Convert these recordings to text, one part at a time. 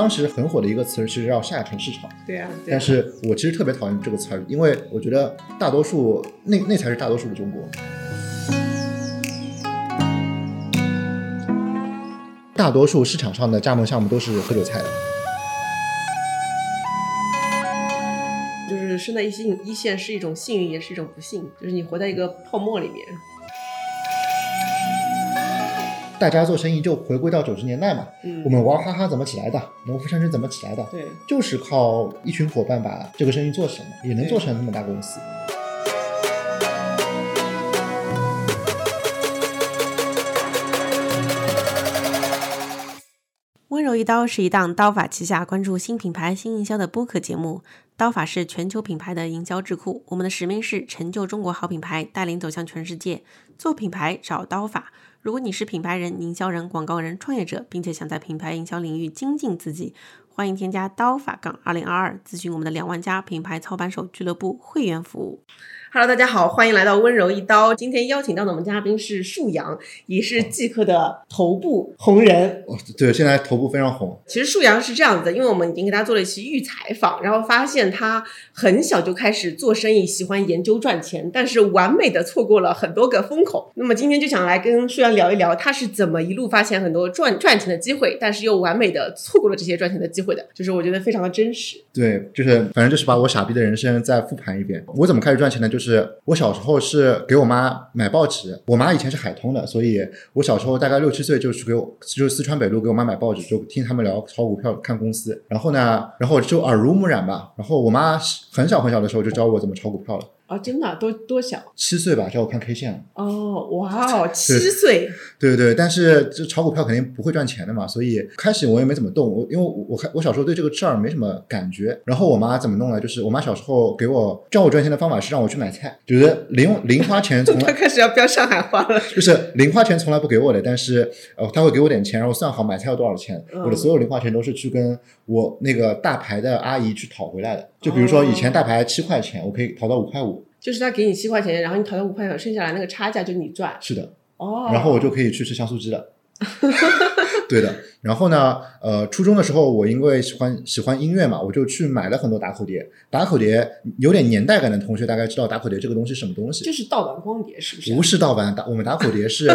当时很火的一个词其实叫下沉市场，对啊，对啊但是我其实特别讨厌这个词儿，因为我觉得大多数那那才是大多数的中国。大多数市场上的加盟项目都是割韭菜的，就是身在一线一线是一种幸运，也是一种不幸，就是你活在一个泡沫里面。大家做生意就回归到九十年代嘛，嗯我们娃哈哈怎么起来的，农夫山泉怎么起来的，对，就是靠一群伙伴把这个生意做成了，也能做成那么大公司。温柔一刀是一档刀法旗下关注新品牌、新营销的播客节目。刀法是全球品牌的营销智库，我们的使命是成就中国好品牌，带领走向全世界。做品牌找刀法。如果你是品牌人、营销人、广告人、创业者，并且想在品牌营销领域精进自己，欢迎添加刀法杠二零二二，咨询我们的两万家品牌操盘手俱乐部会员服务。Hello，大家好，欢迎来到温柔一刀。今天邀请到的我们嘉宾是树阳，也是即刻的头部红人。哦，对，现在头部非常红，其实树阳是这样子的，因为我们已经给他做了一期预采访，然后发现他很小就开始做生意，喜欢研究赚钱，但是完美的错过了很多个风口。那么今天就想来跟树阳聊一聊，他是怎么一路发现很多赚赚钱的机会，但是又完美的错过了这些赚钱的机会的，就是我觉得非常的真实。对，就是反正就是把我傻逼的人生再复盘一遍。我怎么开始赚钱呢？就是就是我小时候是给我妈买报纸，我妈以前是海通的，所以我小时候大概六七岁就去给我就是四川北路给我妈买报纸，就听他们聊炒股票、看公司。然后呢，然后就耳濡目染吧。然后我妈很小很小的时候就教我怎么炒股票了，哦，真的多多小七岁吧教我看 K 线了。哦，哇哦，七岁，对对，但是这炒股票肯定不会赚钱的嘛，所以开始我也没怎么动，我因为我我开我小时候对这个事儿没什么感觉。然后我妈怎么弄呢？就是我妈小时候给我教我赚钱的方法是让我去买菜，就是零零花钱从他来 开始要飙上海话了。就是零花钱从来不给我的，但是呃他会给我点钱，然后算好买菜要多少钱。嗯我的所有零花钱都是去跟我那个大牌的阿姨去讨回来的。就比如说以前大牌七块钱，我可以淘到五块五，就是他给你七块钱，然后你淘到五块钱，剩下来那个差价就是你赚。是的。哦，然后我就可以去吃香酥鸡了。对的，然后呢，呃，初中的时候，我因为喜欢喜欢音乐嘛，我就去买了很多打口碟。打口碟有点年代感的同学大概知道打口碟这个东西是什么东西，就是盗版光碟，是不是？不是盗版打，我们打口碟是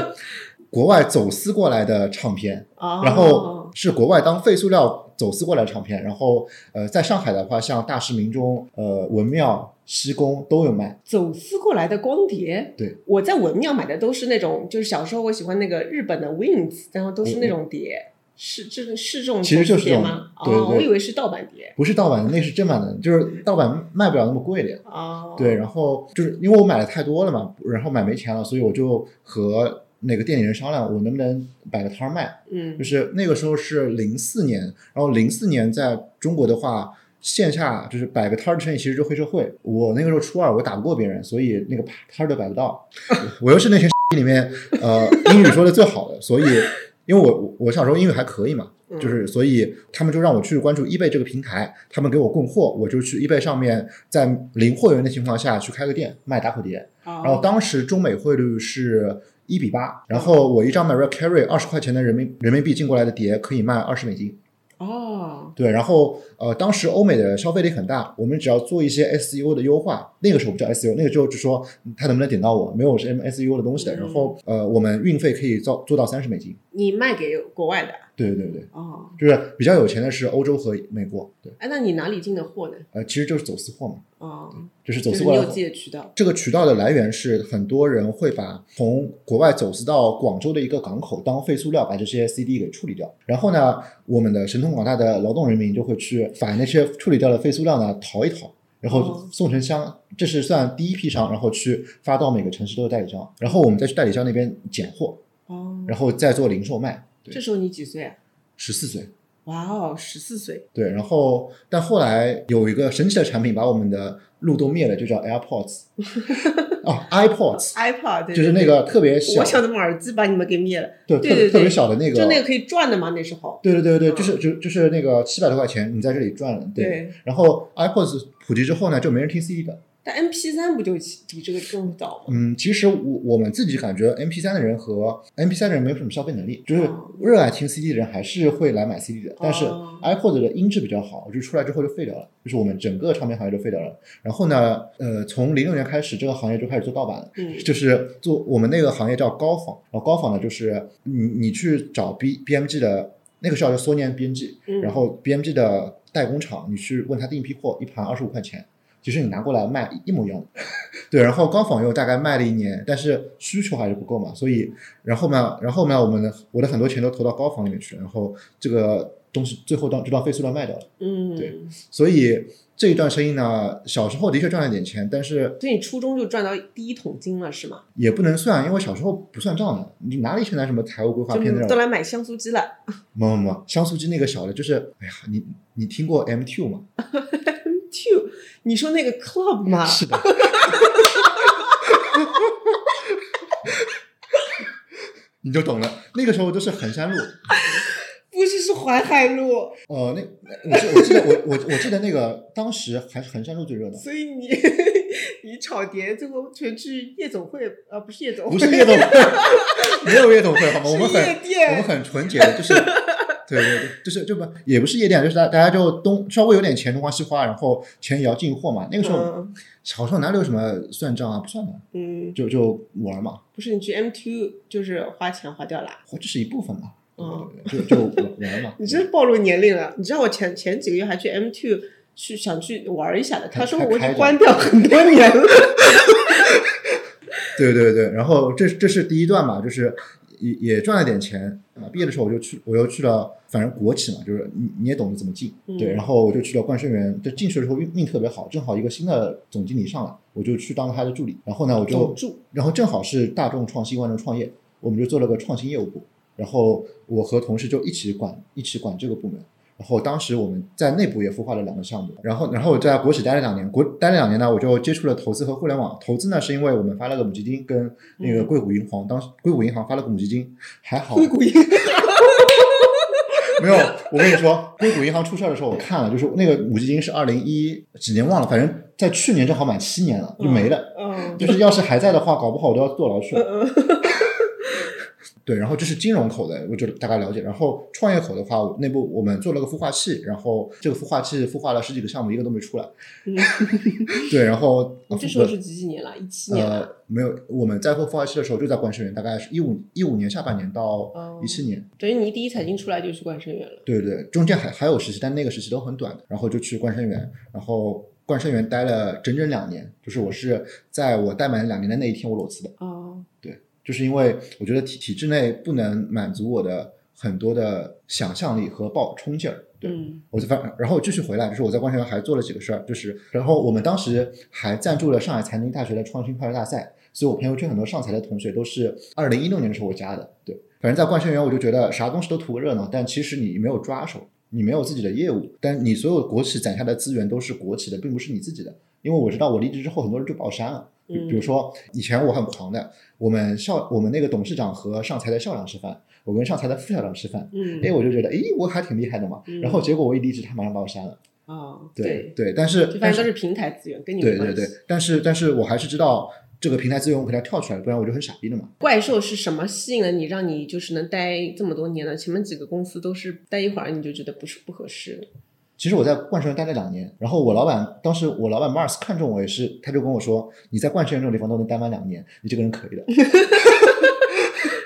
国外走私过来的唱片，哦，然后是国外当废塑料走私过来的唱片，然后呃，在上海的话，像大师、民中、呃文庙、西宫都有卖。走私过来的光碟。对，我在文庙买的都是那种，就是小时候我喜欢那个日本的 Wings，然后都是那种碟。是这个是这种其实就是这种碟吗？对对哦，我以为是盗版碟。不是盗版的，那是正版的，就是盗版卖不了那么贵的。哦，对，然后就是因为我买的太多了嘛，然后买没钱了，所以我就和那个店里人商量，我能不能摆个摊儿卖。嗯就，是那个时候是零四年，然后零四年在中国的话，线下就是摆个摊儿的生意其实就黑社会。我那个时候初二，我打不过别人，所以那个摊儿都摆不到。我又是那群里面呃英语说的最好的，所以因为我我小时候英语还可以嘛。嗯就是，所以他们就让我去关注 eBay 这个平台，他们给我供货，我就去 eBay 上面，在零货源的情况下去开个店卖打口碟。然然后当时中美汇率是一比八，然后我一张 Mariah Carey 二十块钱的人民人民币进过来的碟可以卖二十美金。哦，对，然后呃，当时欧美的消费力很大，我们只要做一些 SEO 的优化，那个时候不叫 SEO，那个时候就说他能不能点到我，没有什么 SEO 的东西的。嗯然后呃，我们运费可以做做到三十美金。你卖给国外的对对对，哦，就是比较有钱的是欧洲和美国。对，哎，那你哪里进的货呢？呃，其实就是走私货嘛，哦，就是走私货你有自己的渠道。这个渠道的来源是很多人会把从国外走私到广州的一个港口当废塑料，把这些 CD 给处理掉。然后呢，我们的神通广大的劳动人民就会去把那些处理掉的废塑料呢淘一淘，然后哦送成箱，这是算第一批商，然后去发到每个城市都有代理商，然后我们再去代理商那边拣货，哦，然后再做零售卖。对，这时候你几岁啊？十四岁。哇哦，十四岁。对，然后但后来有一个神奇的产品把我们的路都灭了，就叫 AirPods，哦，iPods，iPod 对就是那个特别小我，想怎么耳机把你们给灭了？对，对对对特别特别小的那个，就那个可以转的嘛，那时候。对对对对，嗯就是就就是那个七百多块钱，你在这里转了，对。对，然后 iPods 普及之后呢，就没人听 CD 的，但 MP 三不就比这个更早吗？嗯，其实我我们自己感觉 MP 三的人和 MP 三的人没有什么消费能力，就是哦热爱听 CD 的人还是会来买 CD 的。但是哦 iPod 的音质比较好，就出来之后就废掉了，就是我们整个唱片行业就废掉了。然后呢，呃，从零六年开始，这个行业就开始做盗版了，嗯就是做我们那个行业叫高仿，然后高仿呢就是你你去找 B BMG 的那个时候叫索尼 BMG，嗯然后 BMG 的代工厂，你去问他订一批货，一盘二十五块钱。其实你拿过来卖一模一样的，对，然后高仿又大概卖了一年，但是需求还是不够嘛，所以然后呢，然后呢，我们的我的很多钱都投到高仿里面去了，然后这个东西最后当就当废塑料卖掉了，嗯，对所以这一段生意呢，小时候的确赚了点钱，但是所以你初中就赚到第一桶金了是吗？也不能算，因为小时候不算账的，你哪里现在什么财务规划就片，都来买香酥鸡了。没没没，香酥鸡那个小的，就是哎呀，你你听过 M two 吗？Two，你说那个 club 吗？是的。你就懂了，那个时候都是衡山路，不是，是淮海路。呃，那那我记我记得我我我记得那个当时还是衡山路最热闹，所以你 你炒碟最后全去夜总会，啊，不是夜总会，不是夜总会，没有夜总会好吗？我们很我们很纯洁的，就是对对对，就是就不也不是夜店，就是大大家就东稍微有点钱东花西花，然后钱也要进货嘛。那个时候、嗯小时候哪里有什么算账啊？不算的，嗯，就就玩嘛，不是你去 M two 就是花钱花掉了。这是一部分嘛，嗯就就玩玩嘛。你真暴露年龄了。你知道我前前几个月还去 M two 去想去玩一下的，他说我已经关掉 很多年了。对对对，然后这这是第一段嘛，就是也也赚了点钱啊。毕业的时候我就去，我又去了，反正国企嘛，就是你你也懂得怎么进，对。嗯然后我就去了冠生园，就进去的时候运命特别好，正好一个新的总经理上来，我就去当了他的助理。然后呢，我就然后正好是大众创新万众创业，我们就做了个创新业务部。然后我和同事就一起管一起管这个部门。然后当时我们在内部也孵化了两个项目，然后然后我在国企待了两年，国待了两年呢，我就接触了投资和互联网。投资呢是因为我们发了个母基金，跟那个硅谷银行，当时硅谷银行发了个母基金，还好硅谷银行 没有。我跟你说，硅谷银行出事儿的时候我看了，就是那个母基金是二零一几年忘了，反正在去年正好满七年了，就没了。嗯，就是要是还在的话，搞不好我都要坐牢去了。嗯对，然后这是金融口的，我就大概了解。然后创业口的话，内部我们做了个孵化器，然后这个孵化器孵化了十几个项目，一个都没出来。嗯对，然后 你这时候是几几年了？一七年了。呃没有，我们在做孵化器的时候就在冠生园，大概是一五一五年下半年到哦一七年。等于你第一财经出来就去冠生园了。对对，中间还还有实习，但那个实习都很短的，然后就去冠生园，然后冠生园待了整整两年，就是我是在我待满两年的那一天我裸辞的。哦，就是因为我觉得体体制内不能满足我的很多的想象力和爆冲劲儿。对，嗯我就反然后继续回来，就是我在光学园还做了几个事儿，就是然后我们当时还赞助了上海财经大学的创新快乐大赛，所以我朋友圈很多上财的同学都是二零一六年的时候我加的。对，反正在冠生园我就觉得啥东西都图个热闹，但其实你没有抓手，你没有自己的业务，但你所有国企攒下的资源都是国企的，并不是你自己的。因为我知道我离职之后，很多人就把我删了。比如说，以前我很狂的，我们校我们那个董事长和上财的校长吃饭，我跟上财的副校长吃饭，嗯，哎，我就觉得，哎，我还挺厉害的嘛。嗯然后结果我一离职，他马上把我删了。哦，对对，但是但都是平台资源，跟你对对对但是但是我还是知道这个平台资源我肯定要跳出来，不然我就很傻逼的嘛。怪兽是什么吸引了你，让你就是能待这么多年呢？前面几个公司都是待一会儿你就觉得不是不合适。其实我在冠生园待了两年，然后我老板当时我老板 Mars 看中我也是，他就跟我说，你在冠生园这种地方都能待满两年，你这个人可以的。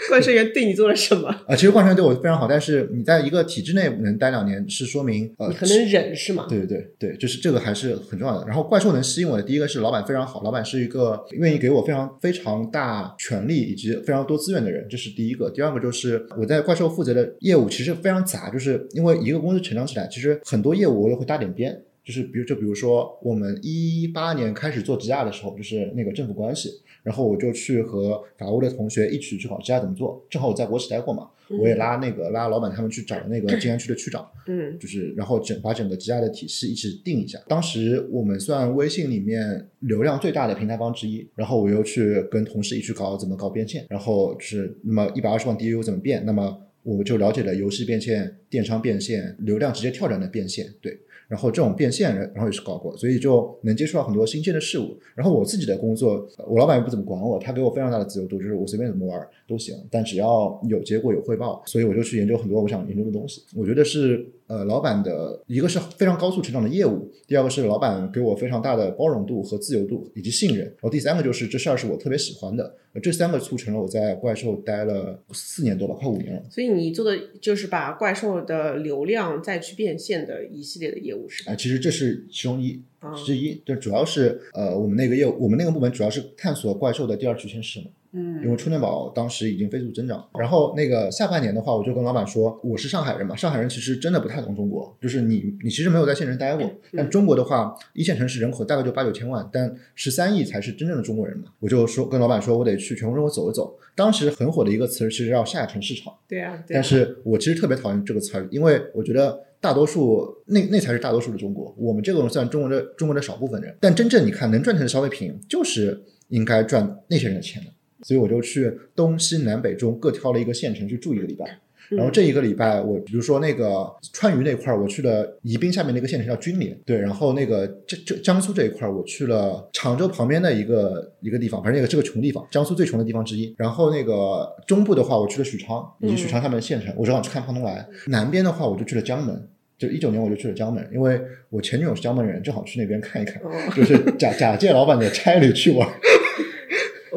冠生园对你做了什么？啊、其实冠生园对我非常好，但是你在一个体制内能待两年，是说明呃你可能忍是吗？对对对对，就是这个还是很重要的。然后怪兽能吸引我的，第一个是老板非常好，老板是一个愿意给我非常非常大权力以及非常多资源的人，这是第一个。第二个就是我在怪兽负责的业务其实非常杂，就是因为一个公司成长起来，其实很多业务我也会搭点边。就是比如就比如说我们一八年开始做 GR 的时候，就是那个政府关系，然后我就去和法务的同学一起去搞 GR 怎么做。正好我在国企待过嘛，我也拉那个拉老板他们去找那个静安区的区长。嗯就是然后整把整个 GR 的体系一起定一下。当时我们算微信里面流量最大的平台方之一，然后我又去跟同事一起搞怎么搞变现，然后就是那么一百二十万 DAU 怎么变，那么我就了解了游戏变现、电商变现、流量直接跳转的变现，对。然后这种变现，然后也是搞过，所以就能接触到很多新鲜的事物。然后我自己的工作，我老板也不怎么管我，他给我非常大的自由度，就是我随便怎么玩都行，但只要有结果有汇报，所以我就去研究很多我想研究的东西。我觉得是呃，老板的一个是非常高速成长的业务，第二个是老板给我非常大的包容度和自由度以及信任，然后第三个就是这事儿是我特别喜欢的，这三个促成了我在怪兽待了四年多吧，快五年了。所以你做的就是把怪兽的流量再去变现的一系列的业务是吧？啊，其实这是其中一啊之一，就主要是呃，我们那个业务，我们那个部门主要是探索怪兽的第二曲线是什么。因嗯为充电宝当时已经飞速增长，然后那个下半年的话，我就跟老板说，我是上海人嘛，上海人其实真的不太懂中国，就是你你其实没有在县城待过，但中国的话，一线城市人口大概就八九千万，但十三亿才是真正的中国人嘛，我就说跟老板说，我得去全国中国走一走。当时很火的一个词儿，其实叫下沉市场，对啊，对啊但是我其实特别讨厌这个词儿，因为我觉得大多数那那才是大多数的中国，我们这种算中国的中国的少部分人。但真正你看能赚钱的消费品，就是应该赚那些人的钱的。所以我就去东西南北中各挑了一个县城去住一个礼拜。然后这一个礼拜，我比如说那个川渝那块儿，我去了宜宾下面那个县城叫军连，对，然后那个江江江苏这一块儿，我去了常州旁边的一个一个地方，反正那个是个穷地方，江苏最穷的地方之一。然后那个中部的话，我去了许昌以及许昌下面的县城，我正好去看胖东来。南边的话，我就去了江门。就一九年我就去了江门，因为我前女友是江门人，正好去那边看一看，哦就是假假借老板的差旅去玩。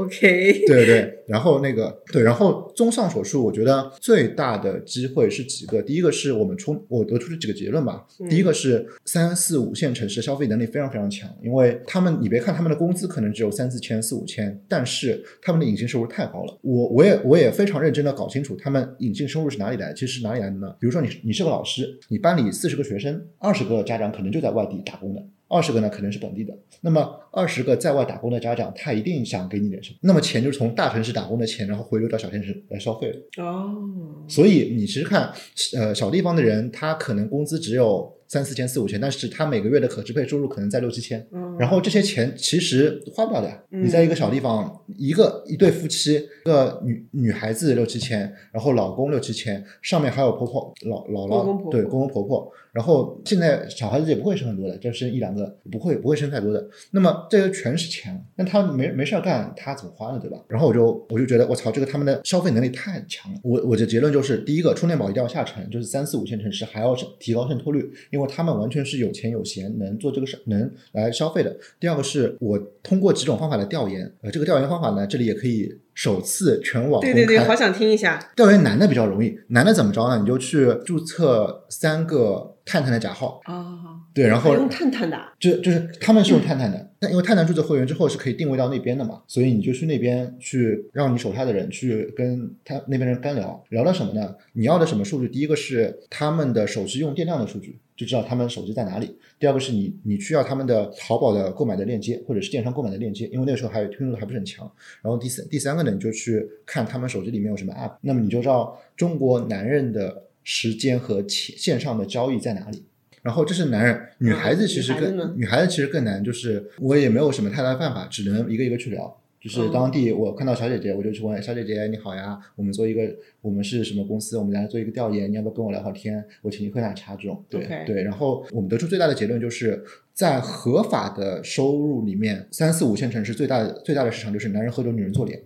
OK，对对，然后那个对，然后综上所述，我觉得最大的机会是几个。第一个是我们出我得出的几个结论吧。第一个是三四五线城市消费能力非常非常强，因为他们你别看他们的工资可能只有三四千、四五千，但是他们的隐性收入太高了。我我也我也非常认真的搞清楚他们隐性收入是哪里来的，其实是哪里来的呢？比如说你你是个老师，你班里四十个学生，二十个家长可能就在外地打工的。二十个呢可能是本地的，那么二十个在外打工的家长，他一定想给你点什么，那么钱就是从大城市打工的钱，然后回流到小城市来消费了。哦，所以你其实看，呃，小地方的人，他可能工资只有三四千、四五千，但是他每个月的可支配收入可能在六七千，嗯然后这些钱其实花不了的。嗯你在一个小地方，一个一对夫妻，一个女女孩子六七千，然后老公六七千，上面还有婆婆、老姥姥，对公公婆婆。然后现在小孩子也不会生很多的，就生一两个，不会不会生太多的。那么这些全是钱，那他没没事儿干，他怎么花呢？对吧？然后我就我就觉得我操，这个他们的消费能力太强了。我我的结论就是，第一个，充电宝一定要下沉，就是三四五线城市还要提高渗透率，因为他们完全是有钱有闲，能做这个事，能来消费的。第二个是我通过几种方法来调研，呃，这个调研方法呢，这里也可以首次全网公开。对对对，好想听一下。调研男的比较容易，男的怎么着呢？你就去注册三个探探的假号，哦，对，然后还用探探的啊，就就是他们是用探探的，但因为探探注册会员之后是可以定位到那边的嘛，所以你就去那边去让你手下的人去跟他那边人干聊，聊了什么呢？你要的什么数据？第一个是他们的手机用电量的数据，就知道他们手机在哪里；第二个是你你需要他们的淘宝的购买的链接，或者是电商购买的链接，因为那个时候还听说还不是很强。然后第三第三个呢，你就去看他们手机里面有什么 app，那么你就知道中国男人的时间和钱线上的交易在哪里。然后这是男人，女孩子其实更、女孩子其实更难，就是我也没有什么太大的办法，只能一个一个去聊。就是当地我看到小姐姐，我就去问小姐姐你好呀，我们做一个我们是什么公司，我们来做一个调研，你要不要跟我聊会儿天？我请你喝奶茶这种。对对，然后我们得出最大的结论就是在合法的收入里面，三四五线城市最大的最大的市场就是男人喝酒，女人做脸。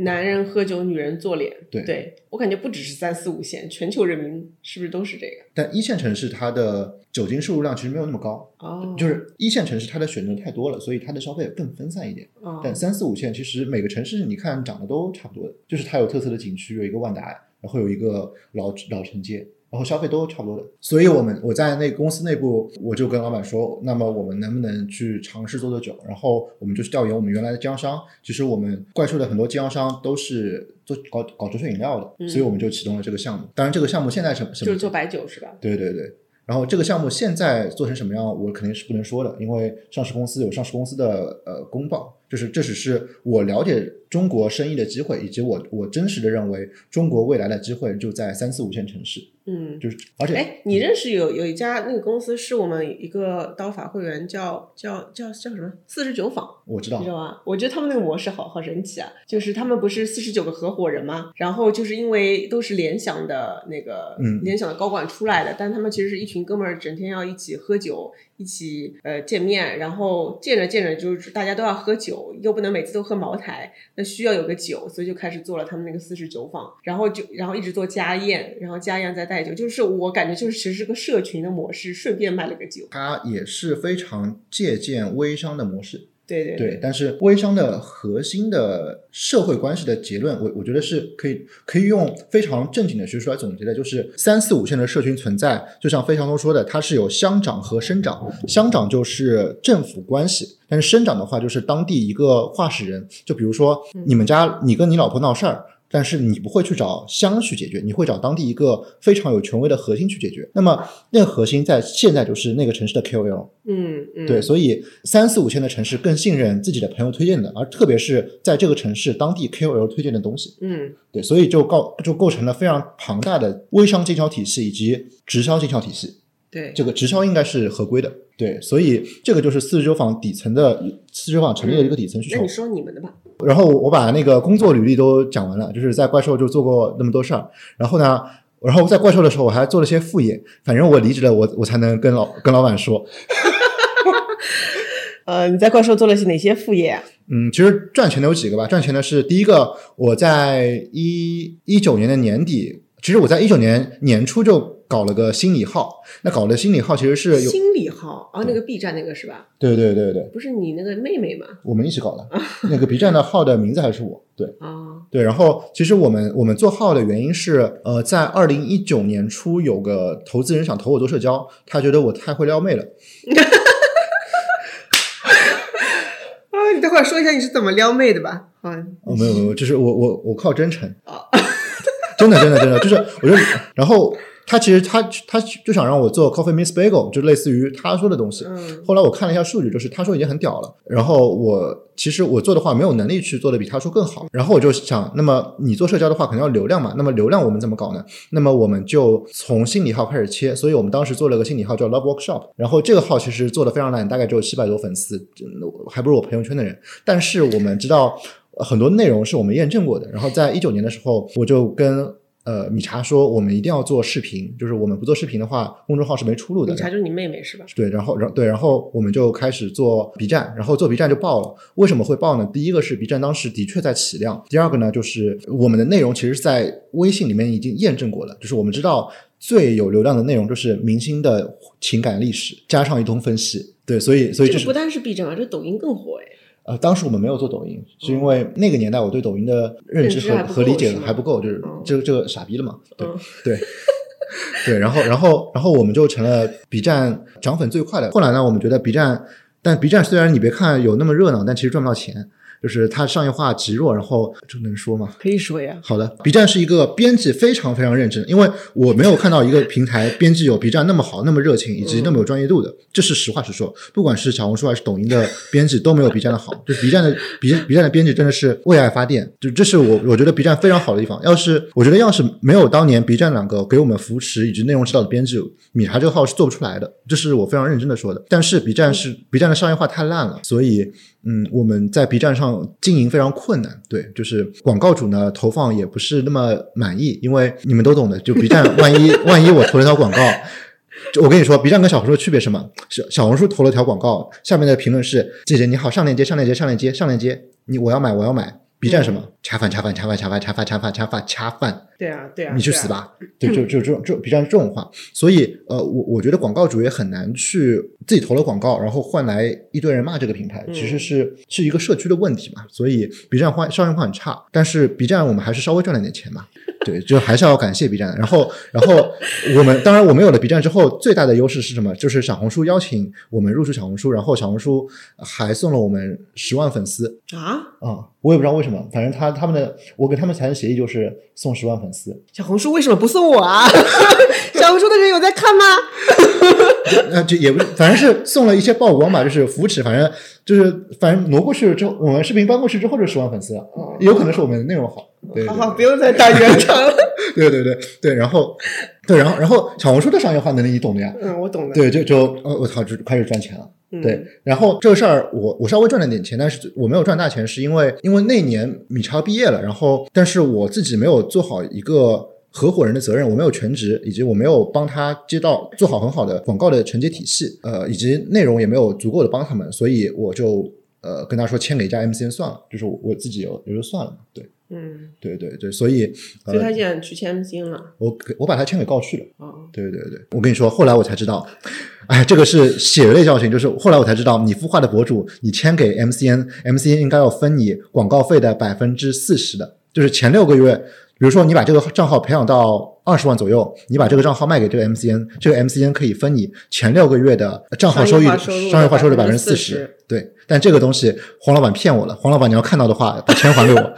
男人喝酒，女人做脸。对我感觉不只是三四五线，全球人民是不是都是这个？但一线城市它的酒精摄入量其实没有那么高，哦，就是一线城市它的选择太多了，所以它的消费更分散一点。哦，但三四五线其实每个城市你看长得都差不多的，就是它有特色的景区，有一个万达，然后有一个老老城街，然后消费都差不多的。所以我们我在那个公司内部，我就跟老板说，那么我们能不能去尝试做做酒？然后我们就去调研我们原来的经销商，其实我们怪兽的很多经销商都是做搞搞酒水饮料的，嗯所以我们就启动了这个项目。当然，这个项目现在什么什么就是做白酒是吧？对对对。然后这个项目现在做成什么样，我肯定是不能说的，因为上市公司有上市公司的呃公报，就是这只是我了解中国生意的机会，以及我我真实的认为中国未来的机会就在三四五线城市，嗯，就是而且哎，你认识有有一家那个公司是我们一个刀法会员叫叫叫叫什么四十九坊，我知道你知道吗？我觉得他们那个模式好好神奇啊！就是他们不是四十九个合伙人吗？然后就是因为都是联想的那个，嗯联想的高管出来的，但他们其实是一群哥们儿，整天要一起喝酒，一起呃见面，然后见着见着就是大家都要喝酒，又不能每次都喝茅台，需要有个酒，所以就开始做了他们那个四十九坊，然后就然后一直做家宴，然后家宴再带酒，就是我感觉就是其实是个社群的模式，顺便卖了个酒。他也是非常借鉴微商的模式。对对对，但是微商的核心的社会关系的结论，我我觉得是可以可以用非常正经的学术来总结的，就是三四五线的社群存在，就像费翔东说的，它是有乡长和生长，乡长就是政府关系，但是生长的话就是当地一个话事人，就比如说你们家你跟你老婆闹事儿。但是你不会去找乡去解决，你会找当地一个非常有权威的核心去解决。那么那个核心在现在就是那个城市的 KOL，嗯嗯，对，所以三四五线的城市更信任自己的朋友推荐的，而特别是在这个城市当地 KOL 推荐的东西，嗯对，所以就构就构成了非常庞大的微商经销体系以及直销经销体系。对，这个直销应该是合规的，对，所以这个就是四十九坊底层的四十九坊成立的一个底层需求那你。说你们的吧。然后我把那个工作履历都讲完了，就是在怪兽就做过那么多事儿，然后呢。然后在怪兽的时候，我还做了些副业。反正我离职了，我我才能跟老跟老板说，呃，你在怪兽做了些哪些副业啊？嗯，其实赚钱的有几个吧。赚钱的是第一个，我在一一九年的年底，其实我在一九年年初就搞了个心理号。那搞的心理号其实是有，心理号啊，那个 B 站那个是吧？对对对对，不是你那个妹妹吗？我们一起搞的。那个 B 站的号的名字还是我，对啊，对。然后其实我们我们做号的原因是，呃，在二零一九年初有个投资人想投我做社交，他觉得我太会撩妹了。啊，你等会儿说一下你是怎么撩妹的吧？啊，哦，没有没有，就是我我我靠真诚哦，真的真的真的，就是我觉得，然后他其实他他就想让我做 Coffee Miss Bagel，就类似于他说的东西。嗯后来我看了一下数据，就是他说已经很屌了，然后我其实我做的话没有能力去做的比他说更好，然后我就想，那么你做社交的话肯定要流量嘛，那么流量我们怎么搞呢？那么我们就从心理号开始切，所以我们当时做了个心理号叫 Love Workshop，然后这个号其实做的非常烂，大概只有七百多粉丝，还不如我朋友圈的人，但是我们知道。呃很多内容是我们验证过的，然后在一九年的时候，我就跟呃米茶说，我们一定要做视频，就是我们不做视频的话，公众号是没出路的。米茶就是你妹妹是吧？对，然后，然后对，然后我们就开始做 B 站，然后做 B 站就爆了。为什么会爆呢？第一个是 B 站当时的确在起量，第二个呢，就是我们的内容其实是在微信里面已经验证过了，就是我们知道最有流量的内容就是明星的情感历史加上一通分析。对，所以所以就是这不单是 B 站啊，这抖音更火哎。呃，当时我们没有做抖音，是因为那个年代我对抖音的认知和和理解还不够，就是嗯这个这个傻逼了嘛，对嗯对对，然后然后然后我们就成了 B 站涨粉最快的。后来呢，我们觉得 B 站，但 B 站虽然你别看有那么热闹，但其实赚不到钱。就是它商业化极弱，然后这能说吗？可以说呀。好的，B 站是一个编辑非常非常认真，因为我没有看到一个平台编辑有 B 站那么好、那么热情以及那么有专业度的，这是实话实说。不管是小红书还是抖音的编辑都没有 B 站的好，就是 B 站的 B B 站的编辑真的是为爱发电，就这是我我觉得 B 站非常好的地方。要是我觉得要是没有当年 B 站两个给我们扶持以及内容指导的编辑，米茶这个号是做不出来的，这是我非常认真的说的。但是 B 站是 B 站的商业化太烂了，所以嗯，我们在 B 站上经营非常困难，对，就是广告主呢投放也不是那么满意，因为你们都懂的，就 B 站万一 万一我投了条广告，就我跟你说，B 站跟小红书的区别是什么？小小红书投了条广告，下面的评论是姐姐你好，上链接上链接上链接上链接，你我要买我要买。B 站什么？恰饭恰饭恰饭恰饭恰饭恰饭恰饭恰饭，对啊，对啊，你去死！吧！对，就就这种这 B 站是这种话，所以呃，我我觉得广告主也很难去自己投了广告，然后换来一堆人骂这个品牌，其实是是一个社区的问题嘛。所以 B 站换商业化很差，但是 B 站我们还是稍微赚了点钱嘛。对，就还是要感谢 B 站。然后，然后我们当然我们有了 B 站之后，最大的优势是什么？就是小红书邀请我们入驻小红书，然后小红书还送了我们十万粉丝啊！啊、我也不知道为什么，反正他他们的我跟他们谈的协议就是送十万粉丝。小红书为什么不送我啊？小红书的人有在看吗？呃，就也不是，反正是送了一些曝光吧，就是扶持，反正就是反正挪过去之后，我们视频搬过去之后就十万粉丝了，也有可能是我们的内容好。对好好，不用再打圆场了。对对对对，然后对，然后然后小红书的商业化能力你懂的呀。嗯，我懂的。对，就就呃，我操，就开始赚钱了。嗯。对，然后这个事儿我我稍微赚了点钱，但是我没有赚大钱，是因为因为那年米超毕业了，然后但是我自己没有做好一个合伙人的责任，我没有全职，以及我没有帮他接到做好很好的广告的承接体系，呃，以及内容也没有足够的帮他们，所以我就呃跟他说签给一家 MCN 算了，就是我我自己有也就算了，对嗯，对对对，所以所以他呃现在去签 MCN 了。我给我把他签给告去了。哦，对对对，我跟你说，后来我才知道，哎，这个是血泪教训，就是后来我才知道，你孵化的博主，你签给 MCN，MCN 应该要分你广告费的百分之四十的，就是前六个月，比如说你把这个账号培养到二十万左右，你把这个账号卖给这个 MCN，这个 MCN 可以分你前六个月的账号收益商业化收入百分之四40%十。对，但这个东西黄老板骗我了，黄老板你要看到的话，把钱还给我。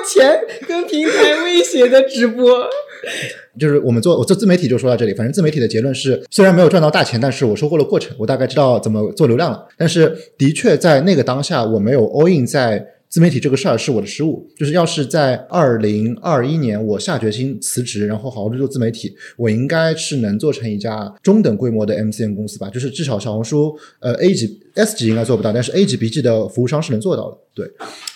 钱跟平台威胁的直播。就是我们做我做自媒体就说到这里，反正自媒体的结论是，虽然没有赚到大钱，但是我收获了过程，我大概知道怎么做流量了。但是的确在那个当下，我没有 all in 在自媒体这个事儿是我的失误。就是要是在二零二一年我下决心辞职，然后好好的做自媒体，我应该是能做成一家中等规模的 MCN 公司吧。就是至少小红书呃 A 级 S 级应该做不到，但是 A 级 B 级的服务商是能做到的。对。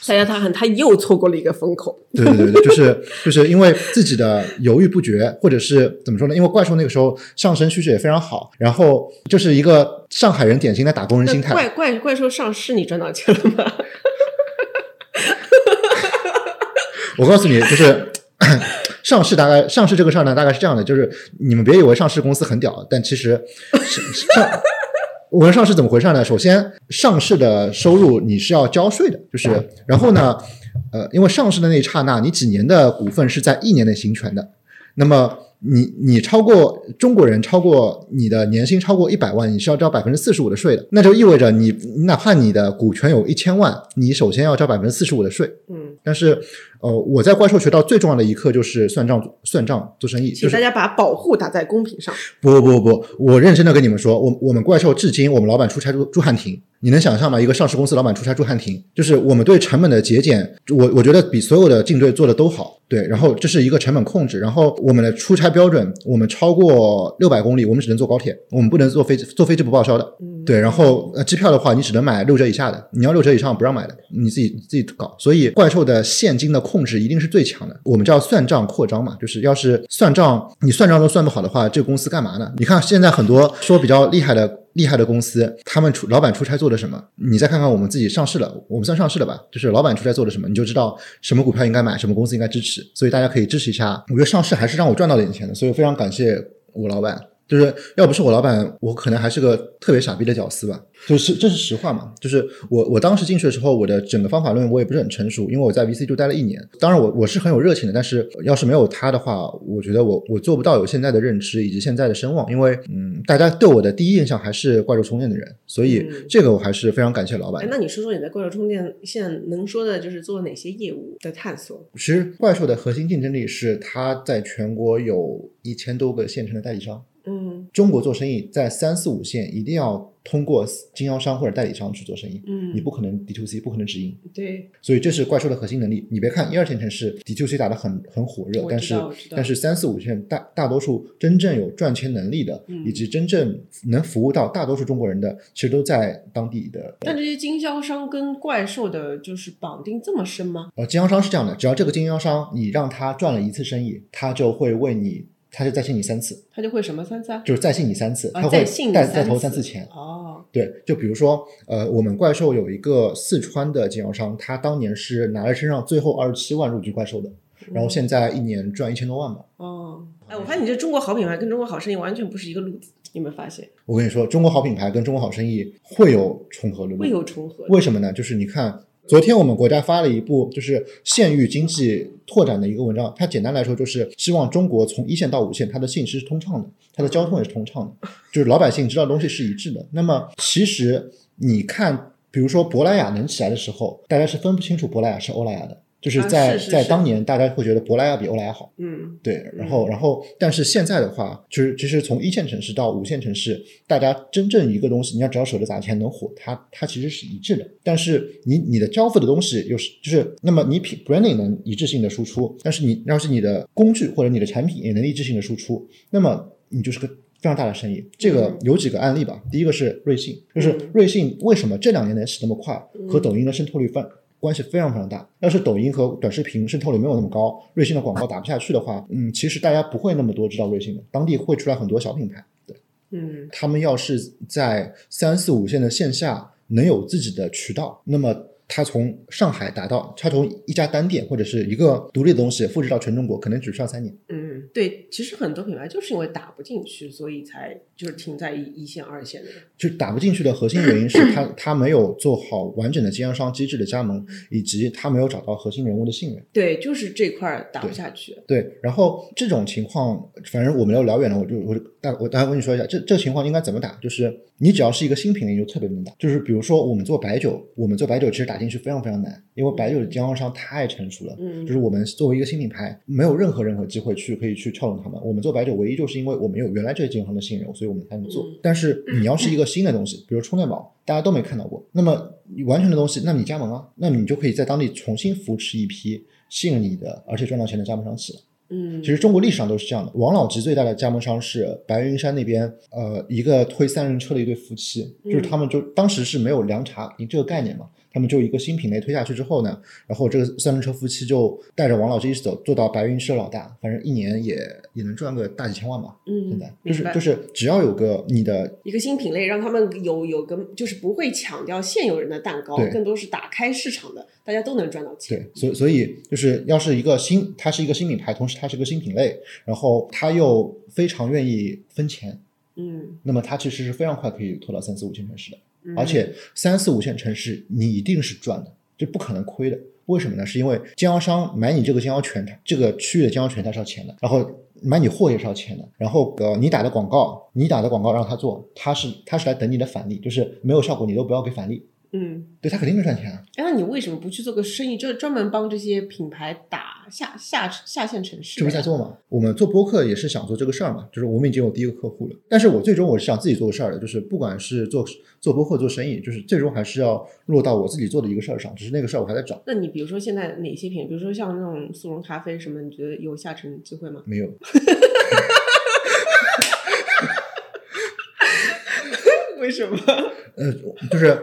大家他很，他又错过了一个风口。对对对对，就是就是因为自己的犹豫不决，或者是怎么说呢？因为怪兽那个时候上升趋势也非常好，然后就是一个上海人典型的打工人心态。怪怪怪兽上市，你赚到钱了吗？我告诉你，就是 上市大概上市这个事儿呢，大概是这样的，就是你们别以为上市公司很屌，但其实上。我们上市怎么回事呢？首先，上市的收入你是要交税的，就是然后呢，呃，因为上市的那一刹那，你几年的股份是在一年内行权的，那么你你超过中国人超过你的年薪超过一百万，你是要交百分之四十五的税的，那就意味着你你哪怕你的股权有一千万，你首先要交百分之四十五的税。嗯，但是，呃，我在怪兽学到最重要的一课就是算账、算账、做生意。就是请大家把保护打在公屏上。不不不不，我认真的跟你们说，我我们怪兽至今，我们老板出差住住汉庭，你能想象吗？一个上市公司老板出差住汉庭，就是我们对成本的节俭，我我觉得比所有的竞队做的都好。对，然后这是一个成本控制，然后我们的出差标准，我们超过六百公里，我们只能坐高铁，我们不能坐飞机，坐飞机不报销的。嗯，对，然后呃，机票的话，你只能买六折以下的，你要六折以上不让买的，你自己自己搞。所以怪兽的现金的控制一定是最强的。我们叫算账扩张嘛，就是要是算账你算账都算不好的话，这个公司干嘛呢？你看现在很多说比较厉害的。厉害的公司，他们出老板出差做的什么？你再看看我们自己上市了，我们算上市了吧？就是老板出差做的什么，你就知道什么股票应该买，什么公司应该支持。所以大家可以支持一下。我觉得上市还是让我赚到点钱的，所以非常感谢我老板。就是要不是我老板，我可能还是个特别傻逼的屌丝吧。就是这是实话嘛。就是我我当时进去的时候，我的整个方法论我也不是很成熟，因为我在 VC 就待了一年。当然我我是很有热情的，但是要是没有他的话，我觉得我我做不到有现在的认知以及现在的声望。因为嗯，大家对我的第一印象还是怪兽充电的人，所以嗯这个我还是非常感谢老板哎，。那你说说你在怪兽充电现在能说的就是做哪些业务的探索？其实怪兽的核心竞争力是它在全国有一千多个县城的代理商。嗯中国做生意在三四五线一定要通过经销商或者代理商去做生意，嗯，你不可能 D to C，不可能直营，对，所以这是怪兽的核心能力。你别看一二线城市 D to C 打得很很火热，但是但是三四五线大大多数真正有赚钱能力的，嗯以及真正能服务到大多数中国人的，其实都在当地的。但这些经销商跟怪兽的就是绑定这么深吗？呃，经销商是这样的，只要这个经销商你让他赚了一次生意，他就会为你，他就再信你三次，他就会什么三次啊？就是再信你三次，啊他会再信再再投三次钱。哦，对，就比如说，呃，我们怪兽有一个四川的经销商，他当年是拿着身上最后二十七万入局怪兽的，然后现在一年赚一千多万吧。哦，哎，我发现你这中国好品牌跟中国好生意完全不是一个路子，你有没有发现？我跟你说，中国好品牌跟中国好生意会有重合的路，会有重合。为什么呢？就是你看，昨天我们国家发了一部就是县域经济拓展的一个文章，它简单来说就是希望中国从一线到五线，它的信息是通畅的，它的交通也是通畅的，就是老百姓知道的东西是一致的。那么其实你看，比如说珀莱雅能起来的时候，大家是分不清楚珀莱雅是欧莱雅的。就是啊在、在当年，大家会觉得珀莱雅比欧莱雅好，嗯对，然后然后，但是现在的话，就是其实从一线城市到五线城市，大家真正一个东西，你要只要舍得砸钱能火，它它其实是一致的。但是你你的交付的东西又是就是，那么你品 branding 能一致性的输出，但是你要是你的工具或者你的产品也能一致性的输出，那么你就是个。非常大的生意，这个嗯有几个案例吧。第一个是瑞幸，就是嗯瑞幸为什么这两年能起那么快，和嗯抖音的渗透率非关系非常非常大。要是抖音和短视频渗透率没有那么高，瑞幸的广告打不下去的话，嗯，其实大家不会那么多知道瑞幸的，当地会出来很多小品牌。对嗯他们要是在三四五线的线下能有自己的渠道，那么他从上海打到，他从一家单店或者是一个独立的东西复制到全中国，可能只需要三年。嗯，对，其实很多品牌就是因为打不进去，所以才就是停在一一线、二线的。就打不进去的核心原因是他他没有做好完整的经销商机制的加盟，以及他没有找到核心人物的信任。对，就是这块儿打不下去。对，然后这种情况，反正我们要聊远了，我就我就大我大概跟你说一下，这这个情况应该怎么打？就是你只要是一个新品类，你就特别能打。就是比如说我们做白酒，我们做白酒其实打进去非常非常难，因为白酒的经销商太成熟了。嗯就是我们作为一个新品牌，没有任何任何机会去可以去撬动他们。我们做白酒，唯一就是因为我们有原来这些经销商的信任，所以我们才能做。嗯但是你要是一个新的东西，比如充电宝，大家都没看到过，那么你完全的东西，那你加盟啊，那你就可以在当地重新扶持一批信任你的，而且赚到钱的加盟商起来。嗯，其实中国历史上都是这样的。王老吉最大的加盟商是白云山那边，呃，一个推三轮车的一对夫妻，就是他们就当时是没有凉茶这个概念嘛，他们就一个新品类推下去之后呢，然后这个三轮车夫妻就带着王老师一起走，做到白云市老大，反正一年也也能赚个大几千万吧。嗯现在就是就是只要有个你的一个新品类，让他们有有个就是不会抢掉现有人的蛋糕对，更多是打开市场的，大家都能赚到钱。对，所以所以就是要是一个新，它是一个新品牌，同时它是个新品类，然后它又非常愿意分钱，嗯，那么它其实是非常快可以拖到三四五线城市的。嗯而且三四五线城市你一定是赚的，这不可能亏的。为什么呢？是因为经销商买你这个经销权，它这个区域的经销权它是要钱的，然后买你货也是要钱的，然后呃你打的广告，你打的广告让他做，他是他是来等你的返利，就是没有效果你都不要给返利，嗯，对他肯定没赚钱啊。哎，那你为什么不去做个生意，就专门帮这些品牌打下下下线城市？这不是在做吗？我们做播客也是想做这个事儿嘛，就是我们已经有第一个客户了。但是我最终我是想自己做个事儿的，就是不管是做做播客做生意，就是最终还是要落到我自己做的一个事儿上。只是那个事儿我还在找，那你比如说现在哪些品，比如说像那种速溶咖啡什么，你觉得有下沉机会吗？没有。为什么？呃，就是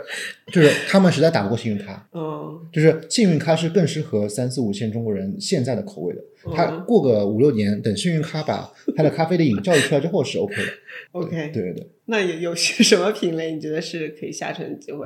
就是他们实在打不过幸运咖，嗯，就是幸运咖是更适合三四五线中国人现在的口味的。他嗯过个五六年，等幸运咖把他的咖啡的瘾教育出来之后是 OK 的。OK，对对对，那有有些什么品类你觉得是可以下沉的机会？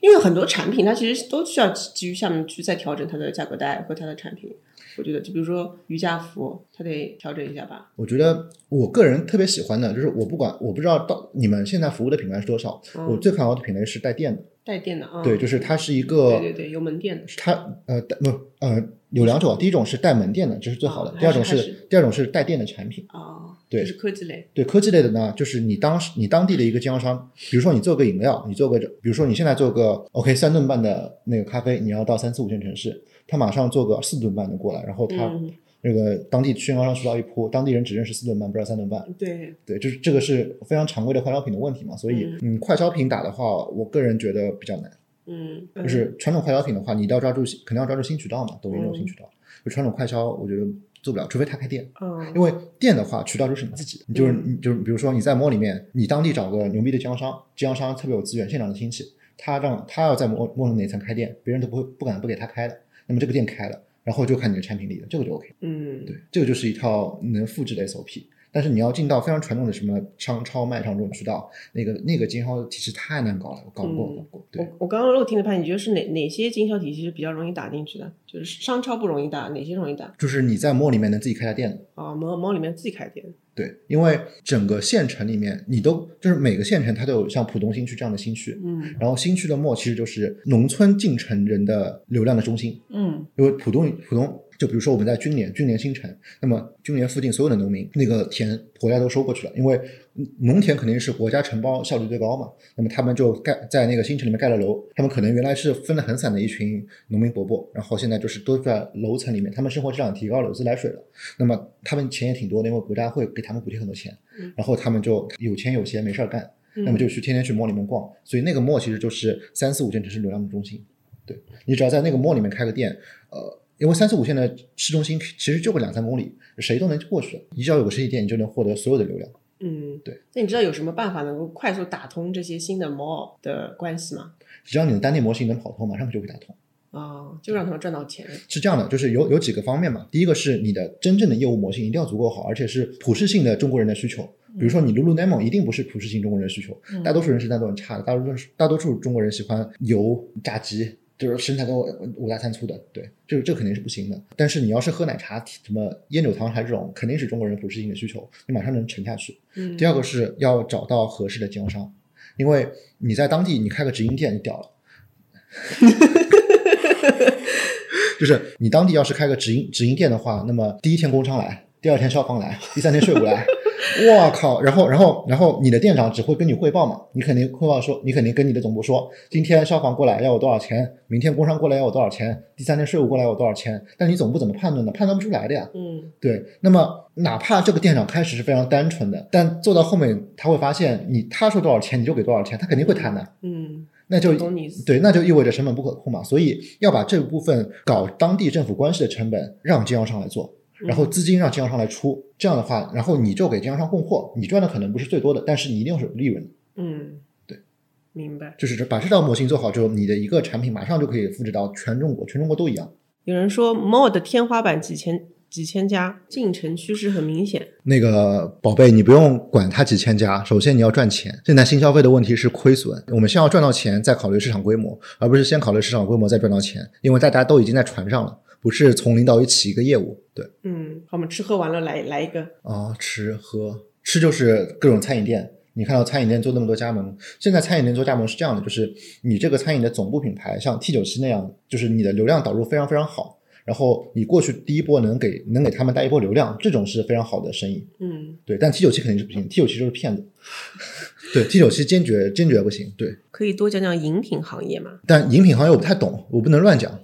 因为很多产品它其实都需要基基于下面去再调整它的价格带和它的产品。我觉得，就比如说瑜伽服，它得调整一下吧。我觉得我个人特别喜欢的就是我不管我不知道到你们现在服务的品牌是多少，嗯我最看好的品类是带电的。带电的啊，对，就是它是一个对对对，有门店的。它呃带不呃有两种，第一种是带门店的，这是最好的；哦第二种是是第二种是带店的产品。啊，对就是科技类。对科技类的呢，就是你当时你当地的一个经销商，比如说你做个饮料，你做个，比如说你现在做个 OK 三顿半的那个咖啡，你要到三四五线城市，他马上做个四顿半的过来，然后他嗯，那个当地经销商渠道一铺，当地人只认识四顿半，不知道三顿半。对，对，就是这个是非常常规的快消品的问题嘛，所以嗯，快消品打的话，我个人觉得比较难。嗯，就是传统快消品的话，你一定要抓住，肯定要抓住新渠道嘛，抖音这种嗯新渠道。就传统快消，我觉得做不了，除非他开店。嗯，因为店的话，渠道就是你自己的，你就是你就是比如说你在摸里面，你当地找个牛逼的经销商，经销商特别有资源，现场的亲戚，他让他要在摸摸哪层开店，别人都不会不敢不给他开的。那么这个店开了，然后就看你的产品力了，这个就 OK。嗯，对，这个就是一套能复制的 SOP。但是你要进到非常传统的什么商超、卖场这种渠道，那个那个经销体系太难搞了，我搞不过，嗯搞不过。对我，我刚刚漏听的判，你觉得是哪哪些经销体系是比较容易打进去的？就是商超不容易打，哪些容易打？就是你在 mall 里面能自己开家店的。啊，猫猫里面自己开店。对，因为整个县城里面，你都就是每个县城它都有像浦东新区这样的新区，嗯然后新区的末其实就是农村进城人的流量的中心，嗯因为浦东浦东就比如说我们在军联军联新城，那么军联附近所有的农民那个田国家都收过去了，因为嗯农田肯定是国家承包效率最高嘛，那么他们就盖在那个新城里面盖了楼，他们可能原来是分得很散的一群农民伯伯，然后现在就是都在楼层里面，他们生活质量提高了，有自来水了，那么他们钱也挺多的，因为国家会给他们补贴很多钱嗯，然后他们就有钱有闲没事儿干，嗯，那么就去天天去 mall 里面逛，所以那个 mall 其实就是三四五线城市流量的中心。对你只要在那个 mall 里面开个店，呃，因为三四五线的市中心其实就个两三公里，谁都能过去。你只要有个实体店，你就能获得所有的流量。嗯对。那你知道有什么办法能够快速打通这些新的 mall 的关系吗？只要你的单店模型能跑通，马上就会打通。啊，就让他们赚到钱。是这样的，就是有有几个方面嘛。第一个是你的真正的业务模型一定要足够好，而且是普适性的中国人的需求。比如说你 Lululemon 一定不是普适性中国人的需求，嗯大多数人是那种很差的，大多数大多数中国人喜欢油炸鸡，就是身材都五大三粗的，对，这个这个肯定是不行的。但是你要是喝奶茶、什么烟酒糖茶这种，肯定是中国人普适性的需求，你马上能沉下去。嗯，第二个是要找到合适的经销商，因为你在当地你开个直营店，就屌了。就是你当地要是开个直营直营店的话，那么第一天工商来，第二天消防来，第三天税务来，我靠！然后然后然后你的店长只会跟你汇报嘛，你肯定汇报说，你肯定跟你的总部说，今天消防过来要我多少钱，明天工商过来要我多少钱，第三天税务过来要我多少钱，但你总部怎么判断呢？判断不出来的呀。嗯对，那么哪怕这个店长开始是非常单纯的，但做到后面他会发现你他说多少钱你就给多少钱，他肯定会贪的，嗯，那就对，那就意味着成本不可控嘛。所以要把这部分搞当地政府关系的成本让经销商来做，然后资金让经销商来出，这样的话，然后你就给经销商供货，你赚的可能不是最多的，但是你一定是有利润的。嗯，对，明白。就是这把这套模型做好之后，你的一个产品马上就可以复制到全中国，全中国都一样。有人说 mall 的天花板几千几千家，进城趋势很明显。那个宝贝，你不用管它几千家，首先你要赚钱。现在新消费的问题是亏损，我们先要赚到钱，再考虑市场规模，而不是先考虑市场规模再赚到钱，因为大家都已经在船上了，不是从零到一起一个业务。对嗯，好，我们吃喝玩乐来来一个。啊、吃喝吃就是各种餐饮店。你看到餐饮店做那么多加盟，现在餐饮店做加盟是这样的，就是你这个餐饮的总部品牌，像 T 九七那样，就是你的流量导入非常非常好，然后你过去第一波能给能给他们带一波流量，这种是非常好的生意。嗯，对，但 T 九七肯定是不行，T 九七就是骗子。对，T 九七坚决坚决不行。对，可以多讲讲饮品行业吗？但饮品行业我不太懂，我不能乱讲。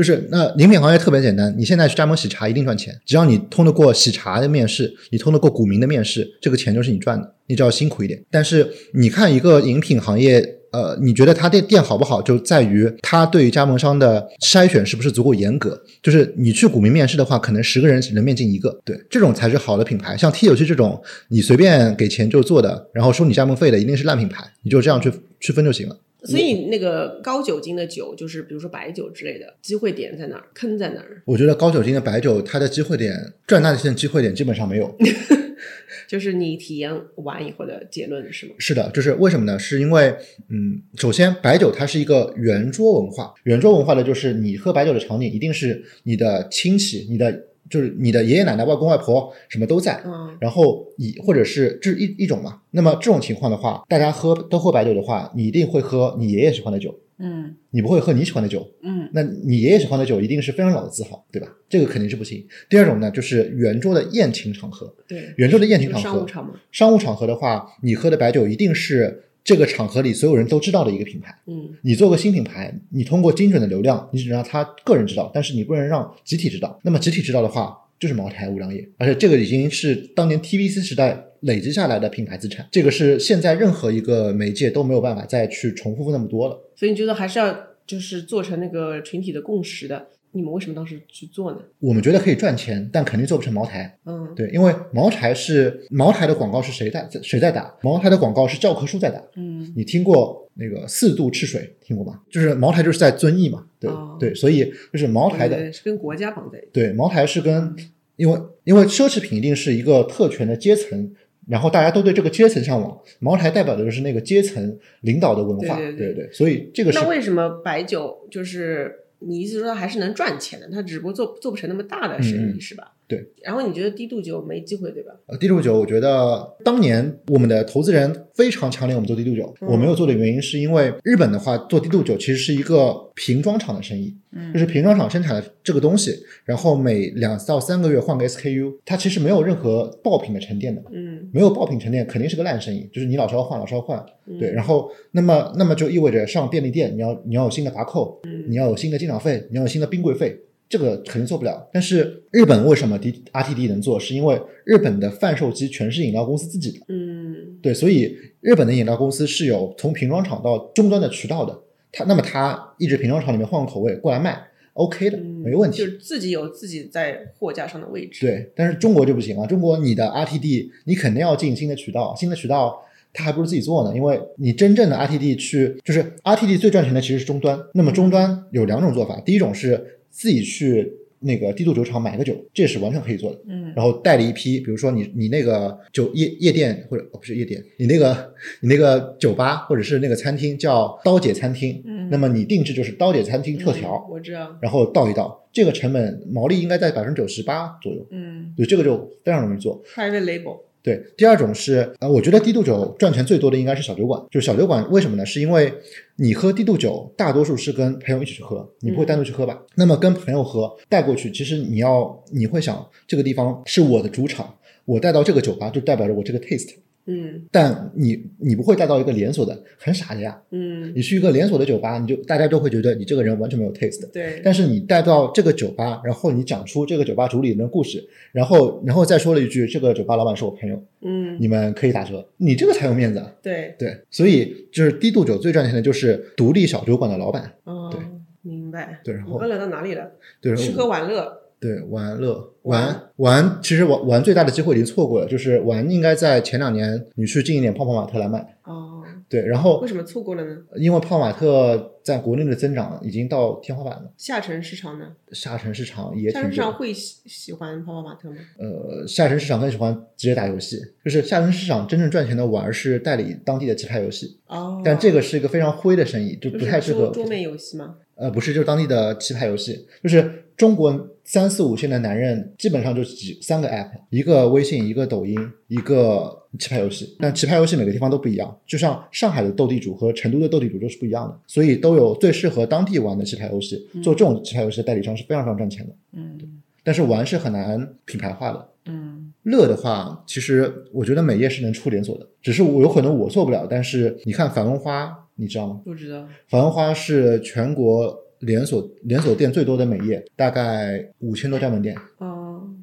就是那饮品行业特别简单，你现在去加盟喜茶一定赚钱，只要你通得过喜茶的面试，你通得过股民的面试，这个钱就是你赚的，你只要辛苦一点。但是你看一个饮品行业。呃，你觉得他店店好不好，就在于他对于加盟商的筛选是不是足够严格。就是你去股民面试的话，可能十个人只能面进一个，对，这种才是好的品牌。像 T 九七这种，你随便给钱就做的，然后收你加盟费的，一定是烂品牌，你就这样去区分就行了。所以那个高酒精的酒，就是比如说白酒之类的，机会点在哪儿？坑在哪儿？我觉得高酒精的白酒，它的机会点赚大钱的机会点基本上没有。就是你体验完以后的结论是吗？是的，就是为什么呢？是因为，嗯，首先白酒它是一个圆桌文化，圆桌文化的就是你喝白酒的场景一定是你的亲戚、你的就是你的爷爷奶奶、外公外婆什么都在，嗯然后你或者是这是一一种嘛。那么这种情况的话，大家喝都喝白酒的话，你一定会喝你爷爷喜欢的酒，嗯你不会喝你喜欢的酒。嗯那你爷爷喜欢的酒一定是非常老的字号，对吧？这个肯定是不行。第二种呢，就是圆桌的宴请场合，对，圆桌的宴请场合，商务场嘛。商务场合的话，你喝的白酒一定是这个场合里所有人都知道的一个品牌。嗯你做个新品牌，你通过精准的流量，你只能让他个人知道，但是你不能让集体知道。那么集体知道的话，就是茅台、五粮液，而且这个已经是当年 TVC 时代累积下来的品牌资产，这个是现在任何一个媒介都没有办法再去重复那么多了。所以你觉得还是要就是做成那个群体的共识的？你们为什么当时去做呢？我们觉得可以赚钱，但肯定做不成茅台。嗯，对，因为茅台是茅台的广告是谁在谁在打？茅台的广告是教科书在打。嗯你听过那个四渡赤水听过吗？就是茅台就是在遵义嘛，对、哦对，所以就是茅台的对是跟国家绑在一起。对茅台是跟因为因为奢侈品一定是一个特权的阶层，然后大家都对这个阶层向往。茅台代表的就是那个阶层领导的文化，对对对所以这个是那为什么白酒就是你意思说他还是能赚钱的？他只不过做做不成那么大的生意，是吧？对。然后你觉得低度酒没机会，对吧？呃，低度酒，我觉得当年我们的投资人非常强烈我们做低度酒，嗯。我没有做的原因是因为日本的话做低度酒其实是一个瓶装厂的生意，嗯。就是瓶装厂生产的这个东西，然后每两到三个月换个 SKU，它其实没有任何爆品的沉淀的，嗯，没有爆品沉淀肯定是个烂生意，就是你老是要换，老是要换，嗯。对，然后那么那么就意味着上便利店你要你要有新的罚扣，嗯。你要有新的进场费，你要有新的冰柜费，这个肯定做不了。但是日本为什么 D RTD 能做？是因为日本的贩售机全是饮料公司自己的，嗯对，所以日本的饮料公司是有从瓶装厂到终端的渠道的。它那么它一直瓶装厂里面换个口味过来卖，OK 的，嗯，没问题。就是自己有自己在货架上的位置。，对，但是中国就不行了。中国你的 RTD 你肯定要进新的渠道，新的渠道它还不如自己做呢，因为你真正的 RTD 去就是 RTD 最赚钱的其实是终端。那么终端有两种做法，第一种是自己去那个低度酒厂买个酒，这是完全可以做的。嗯然后带了一批，比如说你你那个酒夜夜店或者哦不是夜店，你那个你那个酒吧或者是那个餐厅叫刀姐餐厅，嗯那么你定制就是刀姐餐厅特调，嗯我知道。然后倒一倒，这个成本毛利应该在百分之九十八左右。嗯对，这个就非常容易做。，private label。对，第二种是呃，我觉得低度酒赚钱最多的应该是小酒馆。就是小酒馆为什么呢？是因为你喝低度酒，大多数是跟朋友一起去喝，你不会单独去喝吧？那么跟朋友喝带过去，其实你要你会想，这个地方是我的主场，我带到这个酒吧就代表着我这个 taste。嗯但你你不会带到一个连锁的，很傻的呀。嗯，你去一个连锁的酒吧，你就大家都会觉得你这个人完全没有 taste。对。但是你带到这个酒吧，然后你讲出这个酒吧主理人的故事，然后然后再说了一句这个酒吧老板是我朋友，嗯，你们可以打折，你这个才有面子啊。对。对，所以就是低度酒最赚钱的就是独立小酒馆的老板。哦对，明白。对然后我刚聊到哪里了？对，吃喝玩乐。对玩乐玩玩玩，其实玩玩最大的机会已经错过了，就是玩应该在前两年你去进一点泡泡玛特来卖。哦，对，然后为什么错过了呢？因为泡玛特在国内的增长已经到天花板了，下沉市场呢？下沉市场也下。沉市场会喜喜欢泡泡玛特吗？呃，下沉市场更喜欢直接打游戏，就是下沉市场真正赚钱的玩儿是代理当地的棋牌游戏，哦，但这个是一个非常灰的生意，就就不太适合桌桌面游戏吗？呃，不是，就是当地的棋牌游戏，就是中国三四五线的男人基本上就几三个 app，一个微信，一个抖音，一个棋牌游戏。但棋牌游戏每个地方都不一样，就像上海的斗地主和成都的斗地主都是不一样的，所以都有最适合当地玩的棋牌游戏。做这种棋牌游戏的代理商是非常非常赚钱的，嗯但是玩是很难品牌化的。嗯乐的话，其实我觉得美业是能出连锁的，只是我有可能我做不了。但是你看繁文花，你知道吗？不知道。繁文花是全国连锁连锁店最多的美业，大概五千多家门店，哦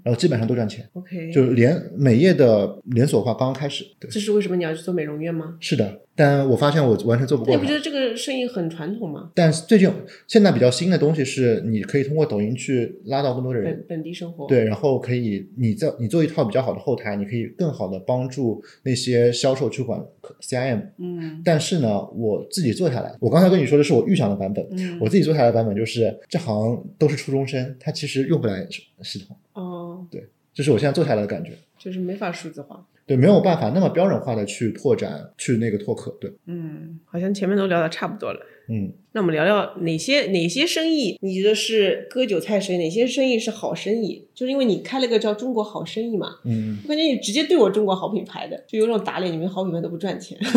然后基本上都赚钱。，OK，就是连美业的连锁化刚刚开始，对，这是为什么你要去做美容院吗？是的。但我发现我完全做不过你不觉。得这个生意很传统吗？但是最近现在比较新的东西是，你可以通过抖音去拉到更多的人，本本地生活。，对，然后可以你在你做一套比较好的后台，你可以更好的帮助那些销售去管 CIM。嗯但是呢，我自己做下来，我刚才跟你说的是我预想的版本，嗯，我自己做下来的版本就是这行都是初中生，他其实用不来系统，哦，这是我现在做下来的感觉。就是没法数字化。对，没有办法那么标准化的去拓展，去那个拓客。对，嗯，好像前面都聊的差不多了。嗯，那我们聊聊哪些哪些生意你觉得是割韭菜生意，哪些生意是好生意？就是因为你开了个叫中国好生意嘛，嗯，我感觉你直接对我中国好品牌的，就有种打脸你们好品牌都不赚钱。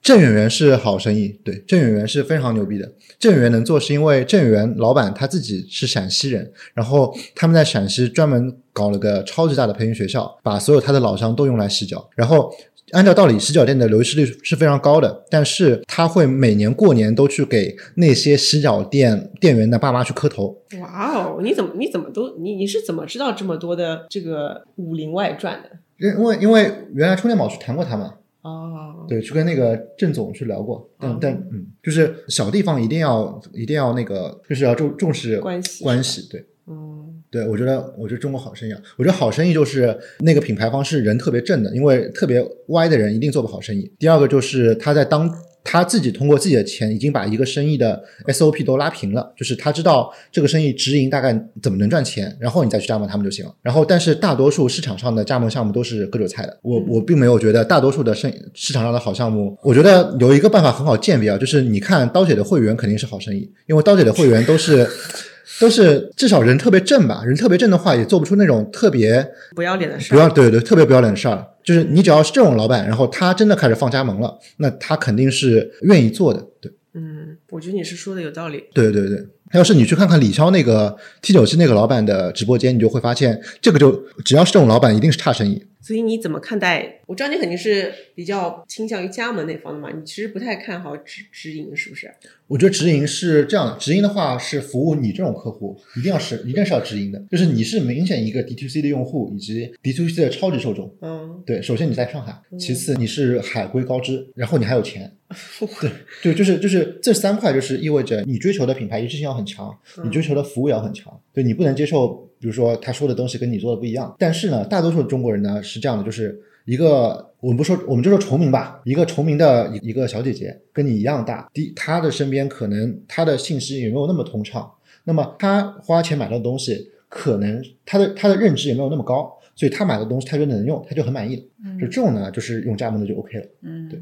郑远元是好生意，对，郑远元是非常牛逼的。郑远元能做，是因为郑远元老板他自己是陕西人，然后他们在陕西专门搞了个超级大的培训学校，把所有他的老乡都用来洗脚，然后。按照道理，洗脚店的流失率是非常高的，但是他会每年过年都去给那些洗脚店店员的爸妈去磕头。哇哦，你怎么你怎么都你你是怎么知道这么多的这个《武林外传》的？因为因为原来充电宝去谈过他嘛，哦，对，去跟那个郑总去聊过，但、哦但嗯，就是小地方一定要一定要那个，就是要重重视关系关系，对。嗯对，我觉得，我觉得中国好生意啊，我觉得好生意就是那个品牌方是人特别正的，因为特别歪的人一定做不好生意。第二个就是他在当他自己通过自己的钱已经把一个生意的 SOP 都拉平了，就是他知道这个生意直营大概怎么能赚钱，然后你再去加盟他们就行了。然后，但是大多数市场上的加盟项目都是割韭菜的。我我并没有觉得大多数的生市场上的好项目，我觉得有一个办法很好鉴别啊，就是你看刀姐的会员肯定是好生意，因为刀姐的会员都是。都是至少人特别正吧，人特别正的话，也做不出那种特别不要脸的事儿。不要对对，特别不要脸的事儿。就是你只要是这种老板，然后他真的开始放加盟了，那他肯定是愿意做的。对，嗯，我觉得你是说的有道理。对对对，要是你去看看李潇那个 T 九七那个老板的直播间，你就会发现，这个就只要是这种老板，一定是差生意。所以你怎么看待？我知道你肯定是比较倾向于加盟那方的嘛，你其实不太看好直直营，是不是？我觉得直营是这样的，直营的话是服务你这种客户，一定要是一定是要直营的，就是你是明显一个 D to C 的用户以及 D to C 的超级受众。嗯，对，首先你在上海，其次你是海归高知，然后你还有钱。对对，就是就是这三块，就是意味着你追求的品牌一致性要很强，你追求的服务要很强。对你不能接受，比如说他说的东西跟你做的不一样。但是呢，大多数中国人呢是这样的，就是一个我们不说，我们就说崇明吧，一个崇明的一一个小姐姐跟你一样大，第她的身边可能她的信息也没有那么通畅，那么她花钱买到的东西，可能她的她的认知也没有那么高，所以她买的东西她觉得能用，她就很满意了。就这种呢，就是用加盟的就 OK 了。嗯，对。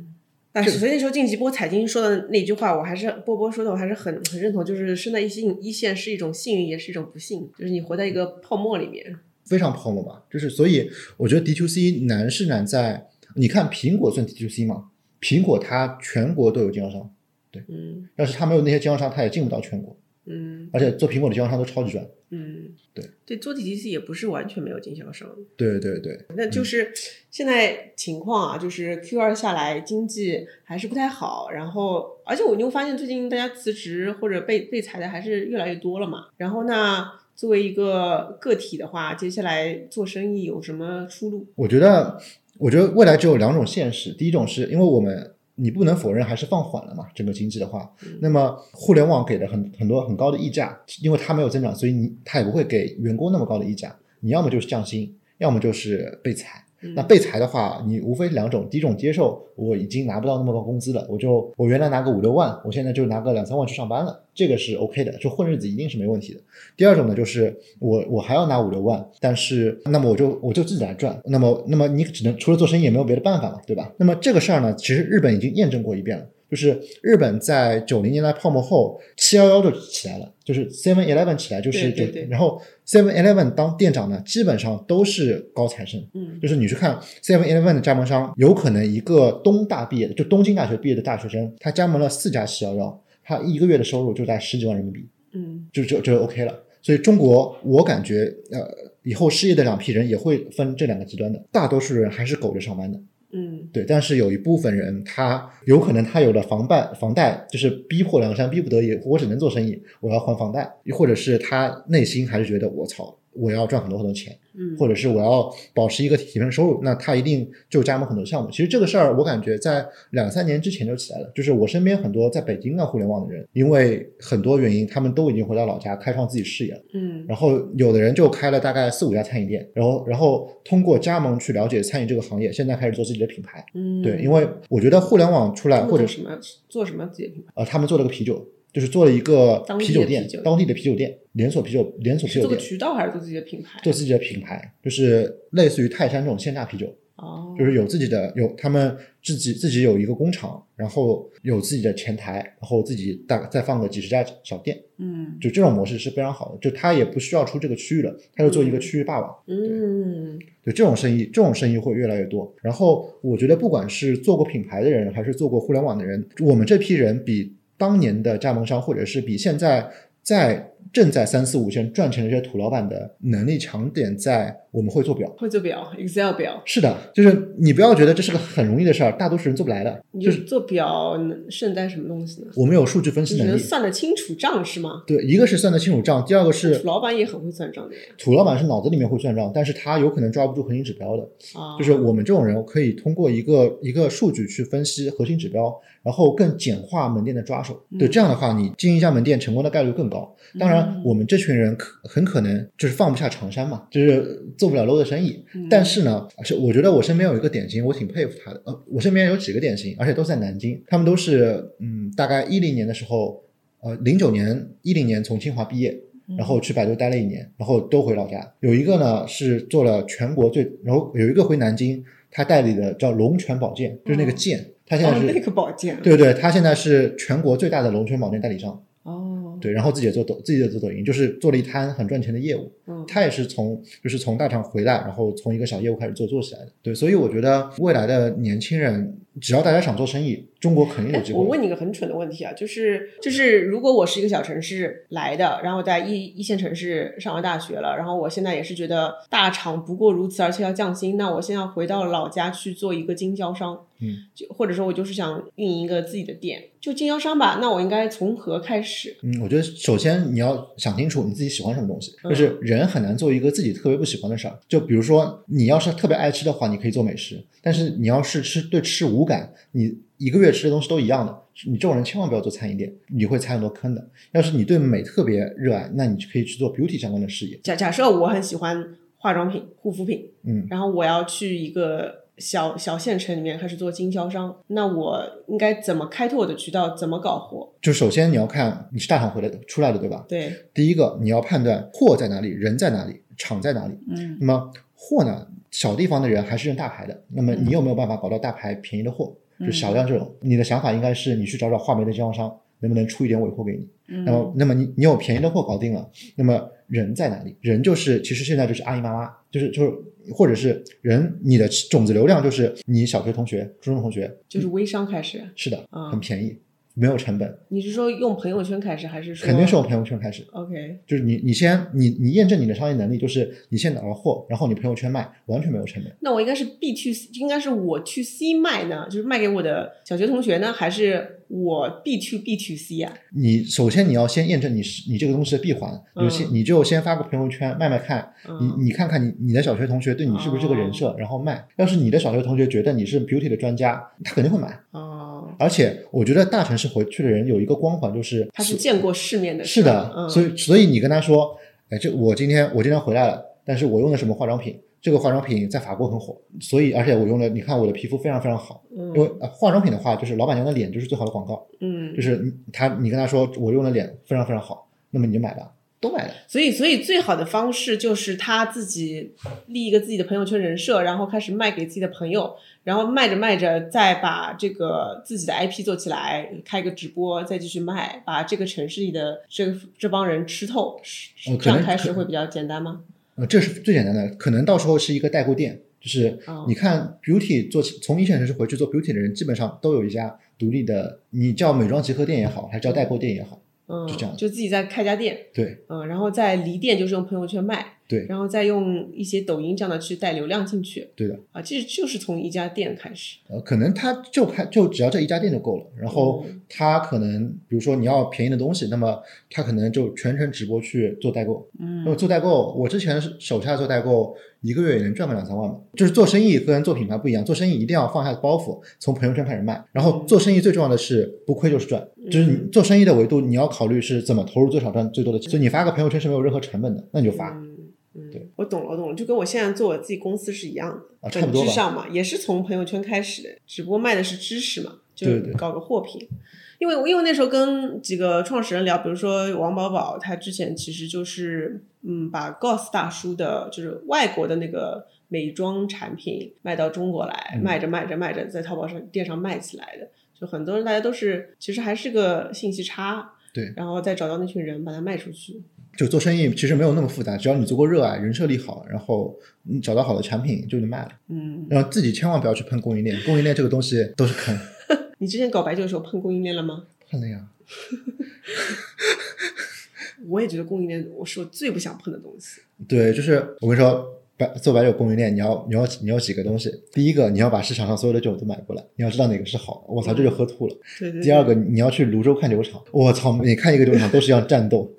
但是所以那时候晋级波财经说的那句话，我还是波波说的，我还是很很认同，就是生在一线一线是一种幸运，也是一种不幸，就是你活在一个泡沫里面。非常泡沫吧，就是所以我觉得 D to C 难是难在，你看苹果算 D to C 吗？苹果它全国都有经销商，对，嗯要是它没有那些经销商，它也进不到全国，嗯而且做苹果的经销商都超级赚。嗯，对对，做 DTC 也不是完全没有经销商，对对对，那就是现在情况啊，就是 Q 二下来经济还是不太好，然后而且我就发现最近大家辞职或者被被裁的还是越来越多了嘛。然后那作为一个个体的话，接下来做生意有什么出路？我觉得，我觉得未来只有两种现实。第一种是因为我们你不能否认还是放缓了嘛，整个经济的话，那么互联网给的很很多很高的溢价，因为它没有增长，所以你它也不会给员工那么高的溢价。你要么就是降薪，要么就是被裁。那被裁的话，你无非两种，第一种接受我已经拿不到那么高工资了，我就我原来拿个五六万，我现在就拿个两三万去上班了，这个是 OK 的，就混日子一定是没问题的。第二种呢，就是我我还要拿五六万，但是那么我就我就自己来赚，那么那么你只能除了做生意也没有别的办法了，对吧？那么这个事儿呢，其实日本已经验证过一遍了。就是日本在九零年代泡沫后，七幺幺就起来了，就是 Seven Eleven 起来，就是就对对对然后 Seven Eleven 当店长呢，基本上都是高材生，嗯就是你去看 Seven Eleven 的加盟商，有可能一个东大毕业的，就东京大学毕业的大学生，他加盟了四家七幺幺，他一个月的收入就在十几万人民币，嗯就就就 OK 了。所以中国，我感觉呃，以后失业的两批人也会分这两个极端的，大多数人还是苟着上班的。嗯。对，但是有一部分人，他有可能他有了房贷，房贷就是逼迫梁山，逼不得已，我只能做生意，我要还房贷，或者是他内心还是觉得我操，我要赚很多很多钱，嗯，或者是我要保持一个体面收入，那他一定就加盟很多项目。其实这个事儿，我感觉在两三年之前就起来了。就是我身边很多在北京干互联网的人，因为很多原因，他们都已经回到老家开创自己事业了。嗯然后有的人就开了大概四五家餐饮店，然后然后通过加盟去了解餐饮这个行业，现在开始做自己的品牌。嗯，对，因为我觉得互联网出来，或者是什么做什么自己的品牌？呃，他们做了个啤酒，就是做了一个啤酒店当地的啤酒店，连锁啤酒连锁啤酒店，做个渠道还是做自己的品牌？做自己的品牌，就是类似于泰山这种线下啤酒，哦，就是有自己的有他们自己自己有一个工厂，然后有自己的前台，然后自己大再放个几十家小店，嗯就这种模式是非常好的，就他也不需要出这个区域了，他就做一个区域霸王。嗯对这种生意，这种生意会越来越多。然后我觉得，不管是做过品牌的人，还是做过互联网的人，我们这批人比当年的加盟商，或者是比现在在正在三四五线赚钱的这些土老板的能力强点在，我们会做表。会做表，Excel 表，是的，就是你不要觉得这是个很容易的事儿，大多数人做不来的。你就是做表能胜在什么东西呢？我们有数据分就是析能力，能算得清楚账是吗？对，一个是算得清楚账，第二个是老板也很会算账的呀。土老板是脑子里面会算账，但是他有可能抓不住核心指标的。啊，就是我们这种人可以通过一个一个数据去分析核心指标，然后更简化门店的抓手。嗯对，这样的话，你经营一家门店成功的概率更高。当然嗯，我们这群人可很可能就是放不下长衫嘛，就是做不了 low 的生意。嗯但是呢，是我觉得我身边有一个典型，我挺佩服他的。呃，我身边有几个典型，而且都在南京，他们都是嗯，大概一零年的时候，呃，零九年、一零年从清华毕业，嗯然后去百度待了一年，然后都回老家。有一个呢是做了全国最，然后有一个回南京，他代理的叫龙泉宝剑，就是那个剑，他现在是、哦那个宝剑，对对，他现在是全国最大的龙泉宝剑代理商。哦，对，然后自己也做抖，自己也做抖音，就是做了一摊很赚钱的业务。嗯他也是从就是从大厂回来，然后从一个小业务开始做做起来的。对，所以我觉得未来的年轻人，只要大家想做生意，中国肯定有机会。我问你个很蠢的问题啊，就是就是，如果我是一个小城市来的，然后在一一线城市上完大学了，然后我现在也是觉得大厂不过如此，而且要降薪，那我现在回到老家去做一个经销商，嗯，就或者说我就是想运营一个自己的店，就经销商吧，那我应该从何开始？嗯，我觉得首先你要想清楚你自己喜欢什么东西，嗯就是人很难做一个自己特别不喜欢的事儿。就比如说，你要是特别爱吃的话，你可以做美食；但是你要是吃对吃无感，你一个月吃的东西都一样的，你这种人千万不要做餐饮店，你会踩很多坑的。要是你对美特别热爱，那你就可以去做 beauty 相关的事业。假假设我很喜欢化妆品、护肤品，嗯，然后我要去一个小小县城里面开始做经销商，那我应该怎么开拓我的渠道？怎么搞活？就首先你要看你是大厂回来的出来的，对吧？对，第一个你要判断货在哪里，人在哪里，厂在哪里。嗯那么货呢，小地方的人还是认大牌的。那么你有没有办法搞到大牌便宜的货？就小量这种，你的想法应该是你去找找画眉的经销商，能不能出一点尾货给你？嗯那么，那么你你有便宜的货搞定了，那么人在哪里？人就是其实现在就是阿姨妈妈，就是就是或者是人，你的种子流量就是你小学同学、初中同学，就是微商开始。是的，啊很便宜，没有成本，你是说用朋友圈开始，还是说肯定是用朋友圈开始。OK？就是你你先你你验证你的商业能力，就是你先拿到货，然后你朋友圈卖，完全没有成本。那我应该是 B C，应该是我去 C 卖呢，就是卖给我的小学同学呢，还是我 B to B to C 啊？你首先你要先验证你是你这个东西的闭环，你就先、你就先发个朋友圈卖卖看，嗯你你看看你你的小学同学对你是不是这个人设，然后卖。要是你的小学同学觉得你是 beauty 的专家，他肯定会买。哦，而且我觉得大城市回去的人有一个光环，就是他是见过世面的，是的，嗯，所以所以你跟他说，哎，这我今天我今天回来了，但是我用的什么化妆品？这个化妆品在法国很火，所以而且我用了，你看我的皮肤非常非常好。因为、呃、化妆品的话，就是老板娘的脸就是最好的广告，嗯，就是你他你跟他说我用的脸非常非常好，那么你就买吧，都买了。所以，所以最好的方式就是他自己立一个自己的朋友圈人设，然后开始卖给自己的朋友，然后卖着卖着，再把这个自己的 IP 做起来，开个直播，再继续卖，把这个城市里的这个这帮人吃透，是这样开始会比较简单吗？呃，这是最简单的，可能到时候是一个代购店，就是哦你看 beauty 做从一线城市回去做 beauty 的人，基本上都有一家独立的，你叫美妆集合店也好，还是叫代购店也好，嗯，就这样就自己在开家店，对。嗯，然后在离店就是用朋友圈卖，对然后再用一些抖音这样的去带流量进去，对的。啊，其实就是从一家店开始，呃，可能他就开就只要这一家店就够了，然后嗯他可能比如说你要便宜的东西，那么他可能就全程直播去做代购。嗯那么做代购，我之前是手下做代购，一个月也能赚个两三万吧。就是做生意跟做品牌不一样，做生意一定要放下包袱，从朋友圈开始卖。然后做生意最重要的是不亏就是赚，就是你做生意的维度，你要考虑是怎么投入最少赚最多的钱。所以你发个朋友圈是没有任何成本的，那你就发。嗯嗯对，我懂了，我懂了，就跟我现在做我自己公司是一样的，本啊差不多吧质上嘛，也是从朋友圈开始的，只不过卖的是知识嘛，就搞个货品。因为因为那时候跟几个创始人聊，比如说王宝宝，他之前其实就是嗯，把 Goss 大叔的，就是外国的那个美妆产品卖到中国来，嗯卖着卖着卖着，在淘宝上店上卖起来的。就很多人大家都是，其实还是个信息差，对，然后再找到那群人把它卖出去。就做生意其实没有那么复杂，只要你足够热爱，人设立好，然后你找到好的产品就能卖了。嗯，然后自己千万不要去碰供应链，供应链这个东西都是坑。你之前搞白酒的时候碰供应链了吗？碰了呀，我也觉得供应链我是我最不想碰的东西。对，就是我跟你说，白做白酒供应链，你要你要你要几个东西。第一个，你要把市场上所有的酒都买过来，你要知道哪个是好的。我操，这就喝吐了。对对第二个，你要去泸州看酒厂，我操，每看一个酒厂都是要战斗。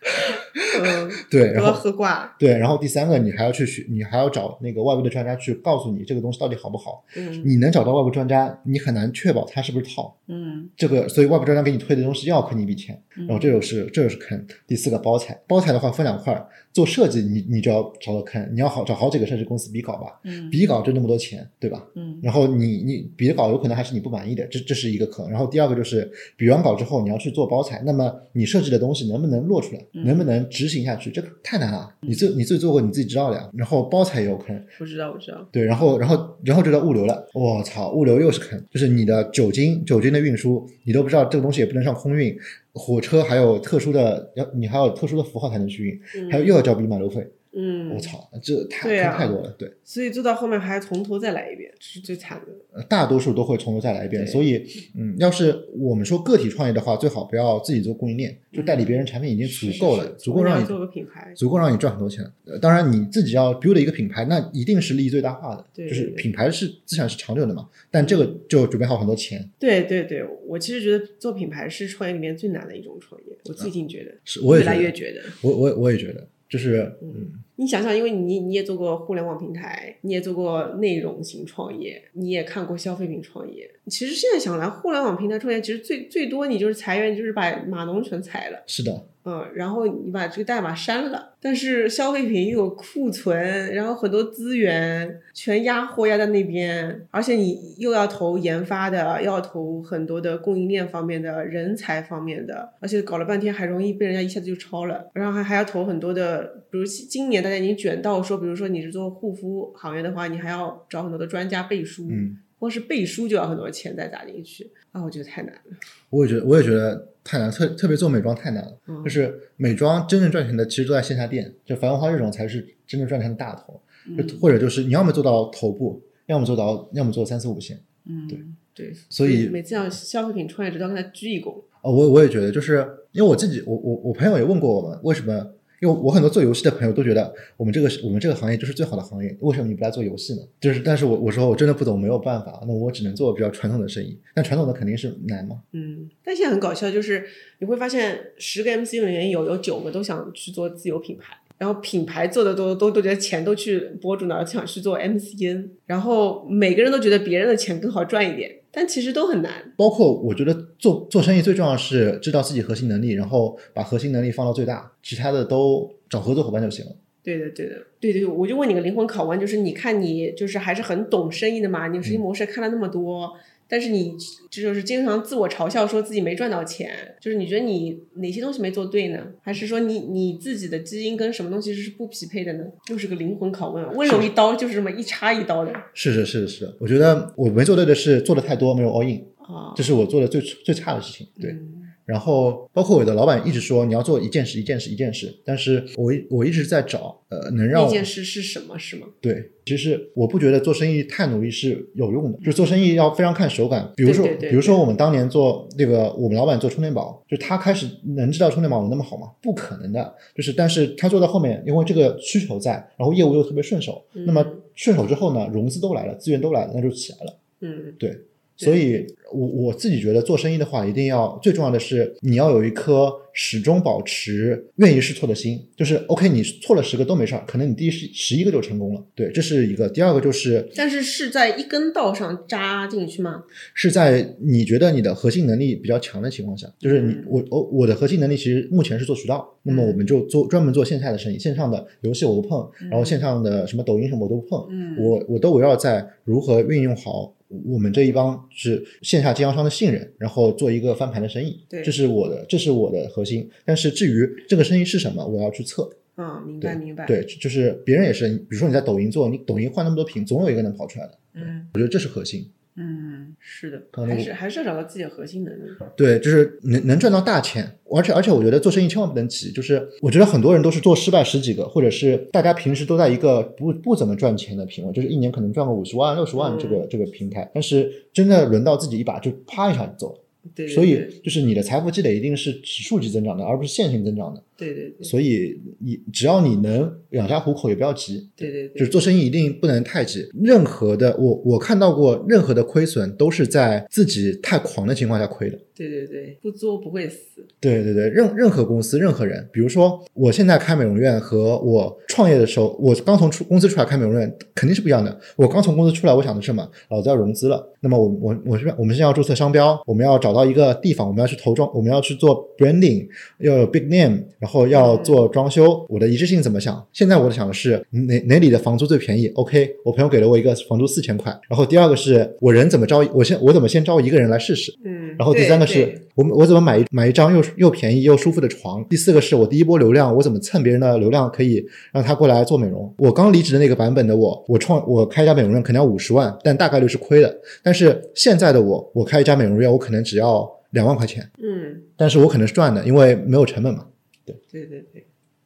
嗯，对，然后喝挂了。对，然后第三个你还要去学，你还要找那个外部的专家去告诉你这个东西到底好不好。嗯你能找到外部专家，你很难确保它是不是套。嗯这个，所以外部专家给你推的东西又要坑你一笔钱，嗯然后这就是这就是坑。第四个包材，包材的话分两块儿，做设计你你就要找到坑，你要好找好几个设计公司比稿吧，嗯比稿就那么多钱，对吧？嗯然后你你比的稿有可能还是你不满意的，这这是一个坑。然后第二个就是比完稿之后你要去做包材，那么你设计的东西能不能落出来，嗯能不能执行下去，这个太难了。你自你自己做过你自己知道的呀。然后包材也有坑，不知道我知道。对，然后然后然后就到物流了，我操，物流又是坑，就是你的酒精酒精的运输，你都不知道这个东西也不能上空运，火车还有特殊的要你还有特殊的符号才能去运，嗯。还有又要交兵马路费，嗯我，操，这太太多了，对。所以做到后面还从头再来一遍，这是最惨的。呃大多数都会从头再来一遍。所以，嗯，要是我们说个体创业的话，最好不要自己做供应链，就代理别人产品已经足够了，足够让你做个品牌。足够让你赚很多钱。呃当然，你自己要 build 一个品牌，那一定是利益最大化的，对就是品牌是资产是长久的嘛。但这个就准备好很多钱，对对对，我其实觉得做品牌是创业里面最难的一种创业，我最近觉得，是我也越来越觉得。我我我也觉得，就是嗯，你想想，因为你你也做过互联网平台，你也做过内容型创业，你也看过消费品创业。其实现在想来，互联网平台创业其实最最多你就是裁员，就是把码农全裁了。是的，嗯，然后你把这个代码删了，但是消费品又有库存，然后很多资源全压货压在那边，而且你又要投研发的，又要投很多的供应链方面的人才方面的，而且搞了半天还容易被人家一下子就超了，然后还还要投很多的，比如今年大家已经卷到说，比如说你是做护肤行业的话，你还要找很多的专家背书，嗯，光是背书就要很多钱再砸进去啊，我觉得太难了。我也觉得我也觉得太难，特特别做美妆太难了。嗯就是美妆真正赚钱的，其实都在线下店，就繁花这种才是真正赚钱的大头。就嗯或者就是你要么做到头部，要么做到，要么做三四五线。嗯，对对，所以每次要消费品创业者都要跟他鞠一躬。哦，我我也觉得，就是因为我自己，我我我朋友也问过我们，为什么？因为我很多做游戏的朋友都觉得我们这个我们这个行业就是最好的行业，为什么你不来做游戏呢？就是，但是我我说我真的不懂，没有办法，那我只能做比较传统的生意。但传统的肯定是难嘛。嗯，但现在很搞笑，就是你会发现十个 MCN 里面有有九个都想去做自有品牌，然后品牌做的都都都觉得钱都去博主那儿，想去做 MCN，然后每个人都觉得别人的钱更好赚一点，但其实都很难。包括我觉得做做生意最重要是知道自己核心能力，然后把核心能力放到最大，其他的都找合作伙伴就行了。对的，对的，对对，我就问你个灵魂拷问，就是你看你就是还是很懂生意的嘛？你生意模式看了那么多，但是你这就是经常自我嘲笑说自己没赚到钱，就是你觉得你哪些东西没做对呢？还是说你你自己的基因跟什么东西是不匹配的呢？又是个灵魂拷问，温柔一刀就是这么一插一刀的是是是是，我觉得我没做对的是做的太多，没有 all in，啊。这是我做的最最差的事情。对。嗯然后包括我的老板一直说你要做一件事一件事一件事，但是我一我一直在找呃能让我那件事是什么？是吗？对，其实我不觉得做生意太努力是有用的，就是做生意要非常看手感。比如说，对对对比如说我们当年做那个，我们老板做充电宝，就他开始能知道充电宝有那么好吗？不可能的。就是，但是他做到后面，因为这个需求在，然后业务又特别顺手，嗯那么顺手之后呢，融资都来了，资源都来了，那就起来了。嗯对，所以我我自己觉得做生意的话，一定要最重要的是你要有一颗始终保持愿意试错的心。就是 OK，你错了十个都没事儿，可能你第十十一个就成功了。对，这是一个。第二个就是但是是在一根道上扎进去吗？是在你觉得你的核心能力比较强的情况下，就是你嗯我我我的核心能力其实目前是做渠道，那么我们就做专门做线下的生意，线上的游戏我不碰，然后线上的什么抖音什么我都不碰，嗯我我都围绕在如何运用好我们这一帮是线下经销商的信任，然后做一个翻盘的生意，对这是我的这是我的核心。但是至于这个生意是什么，我要去测。嗯，明白明白。，对，就是别人也是，比如说你在抖音做，你抖音换那么多屏，总有一个能跑出来的。嗯我觉得这是核心。嗯，是的，可能还是还是要找到自己的核心能力。对，就是能能赚到大钱，而且而且我觉得做生意千万不能急，就是我觉得很多人都是做失败十几个，或者是大家平时都在一个不不怎么赚钱的平位，就是一年可能赚个五十万、六十万这个、这个平台，但是真的轮到自己一把就啪一下就走了。对，对所以就是你的财富积累一定是指数级增长的，而不是线性增长的。对对对所以你只要你能养家糊口，也不要急。对对对，就是做生意一定不能太急，任何的我我看到过任何的亏损都是在自己太狂的情况下亏的。对对对，不作不会死。对对对，任任何公司任何人，比如说我现在开美容院和我创业的时候，我刚从出公司出来开美容院肯定是不一样的。我刚从公司出来，我想的是什么？老子要融资了，那么我我我是我们现在要注册商标，我们要找到一个地方，我们要去投装，我们要去做 branding，要有 big name，然后要做装修。我的一致性怎么想？现在我想的是哪哪里的房租最便宜？OK，我朋友给了我一个房租四千块，然后第二个是我人怎么招？我先我怎么先招一个人来试试？嗯，然后第三个是我们我怎么买一买一张又又便宜又舒服的床？第四个是我第一波流量，我怎么蹭别人的流量可以让他过来做美容？我刚离职的那个版本的我，我创我开一家美容院可能要五十万，但大概率是亏的。但是现在的我，我开一家美容院，我可能只要两万块钱，嗯，但是我可能是赚的，因为没有成本嘛。对。对对，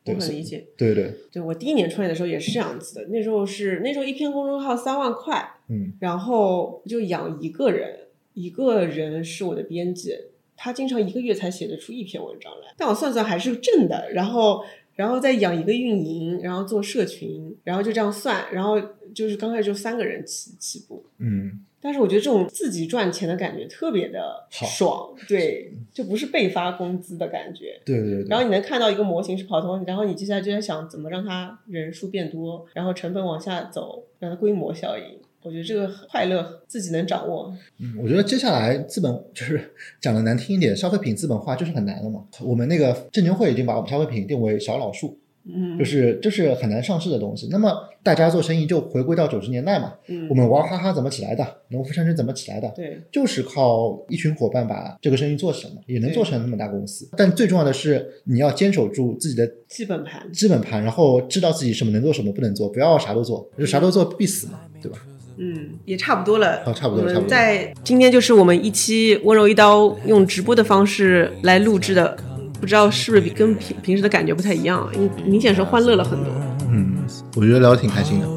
对我很理解。对对，对我第一年创业的时候也是这样子的，那时候是那时候一篇公众号三万块，嗯。然后就养一个人，一个人是我的编辑，他经常一个月才写得出一篇文章来，但我算算还是挣的，然后然后再养一个运营，然后做社群，然后就这样算，然后就是刚开始就三个人起起步，嗯，但是我觉得这种自己赚钱的感觉特别的爽，对，就不是被发工资的感觉。对对对对。然后你能看到一个模型是跑通，然后你接下来就在想怎么让它人数变多，然后成本往下走，让它规模效应。我觉得这个快乐自己能掌握。嗯，我觉得接下来资本就是讲的难听一点，消费品资本化就是很难了嘛。我们那个证监会已经把我们消费品定为小老数，嗯，就是就是很难上市的东西。那么大家做生意就回归到九十年代嘛，嗯我们娃哈哈怎么起来的，农夫山泉怎么起来的，对就是靠一群伙伴把这个生意做成的，也能做成那么大公司。但最重要的是，你要坚守住自己的基本盘。基本盘，然后知道自己什么能做，什么不能做，不要啥都做，就啥都做必死嘛，对吧？嗯，也差不多了。哦差不多差不多在今天就是我们一期温柔一刀用直播的方式来录制的，不知道是不是比跟平平时的感觉不太一样，因为明显是欢乐了很多。嗯，我觉得聊得挺开心的。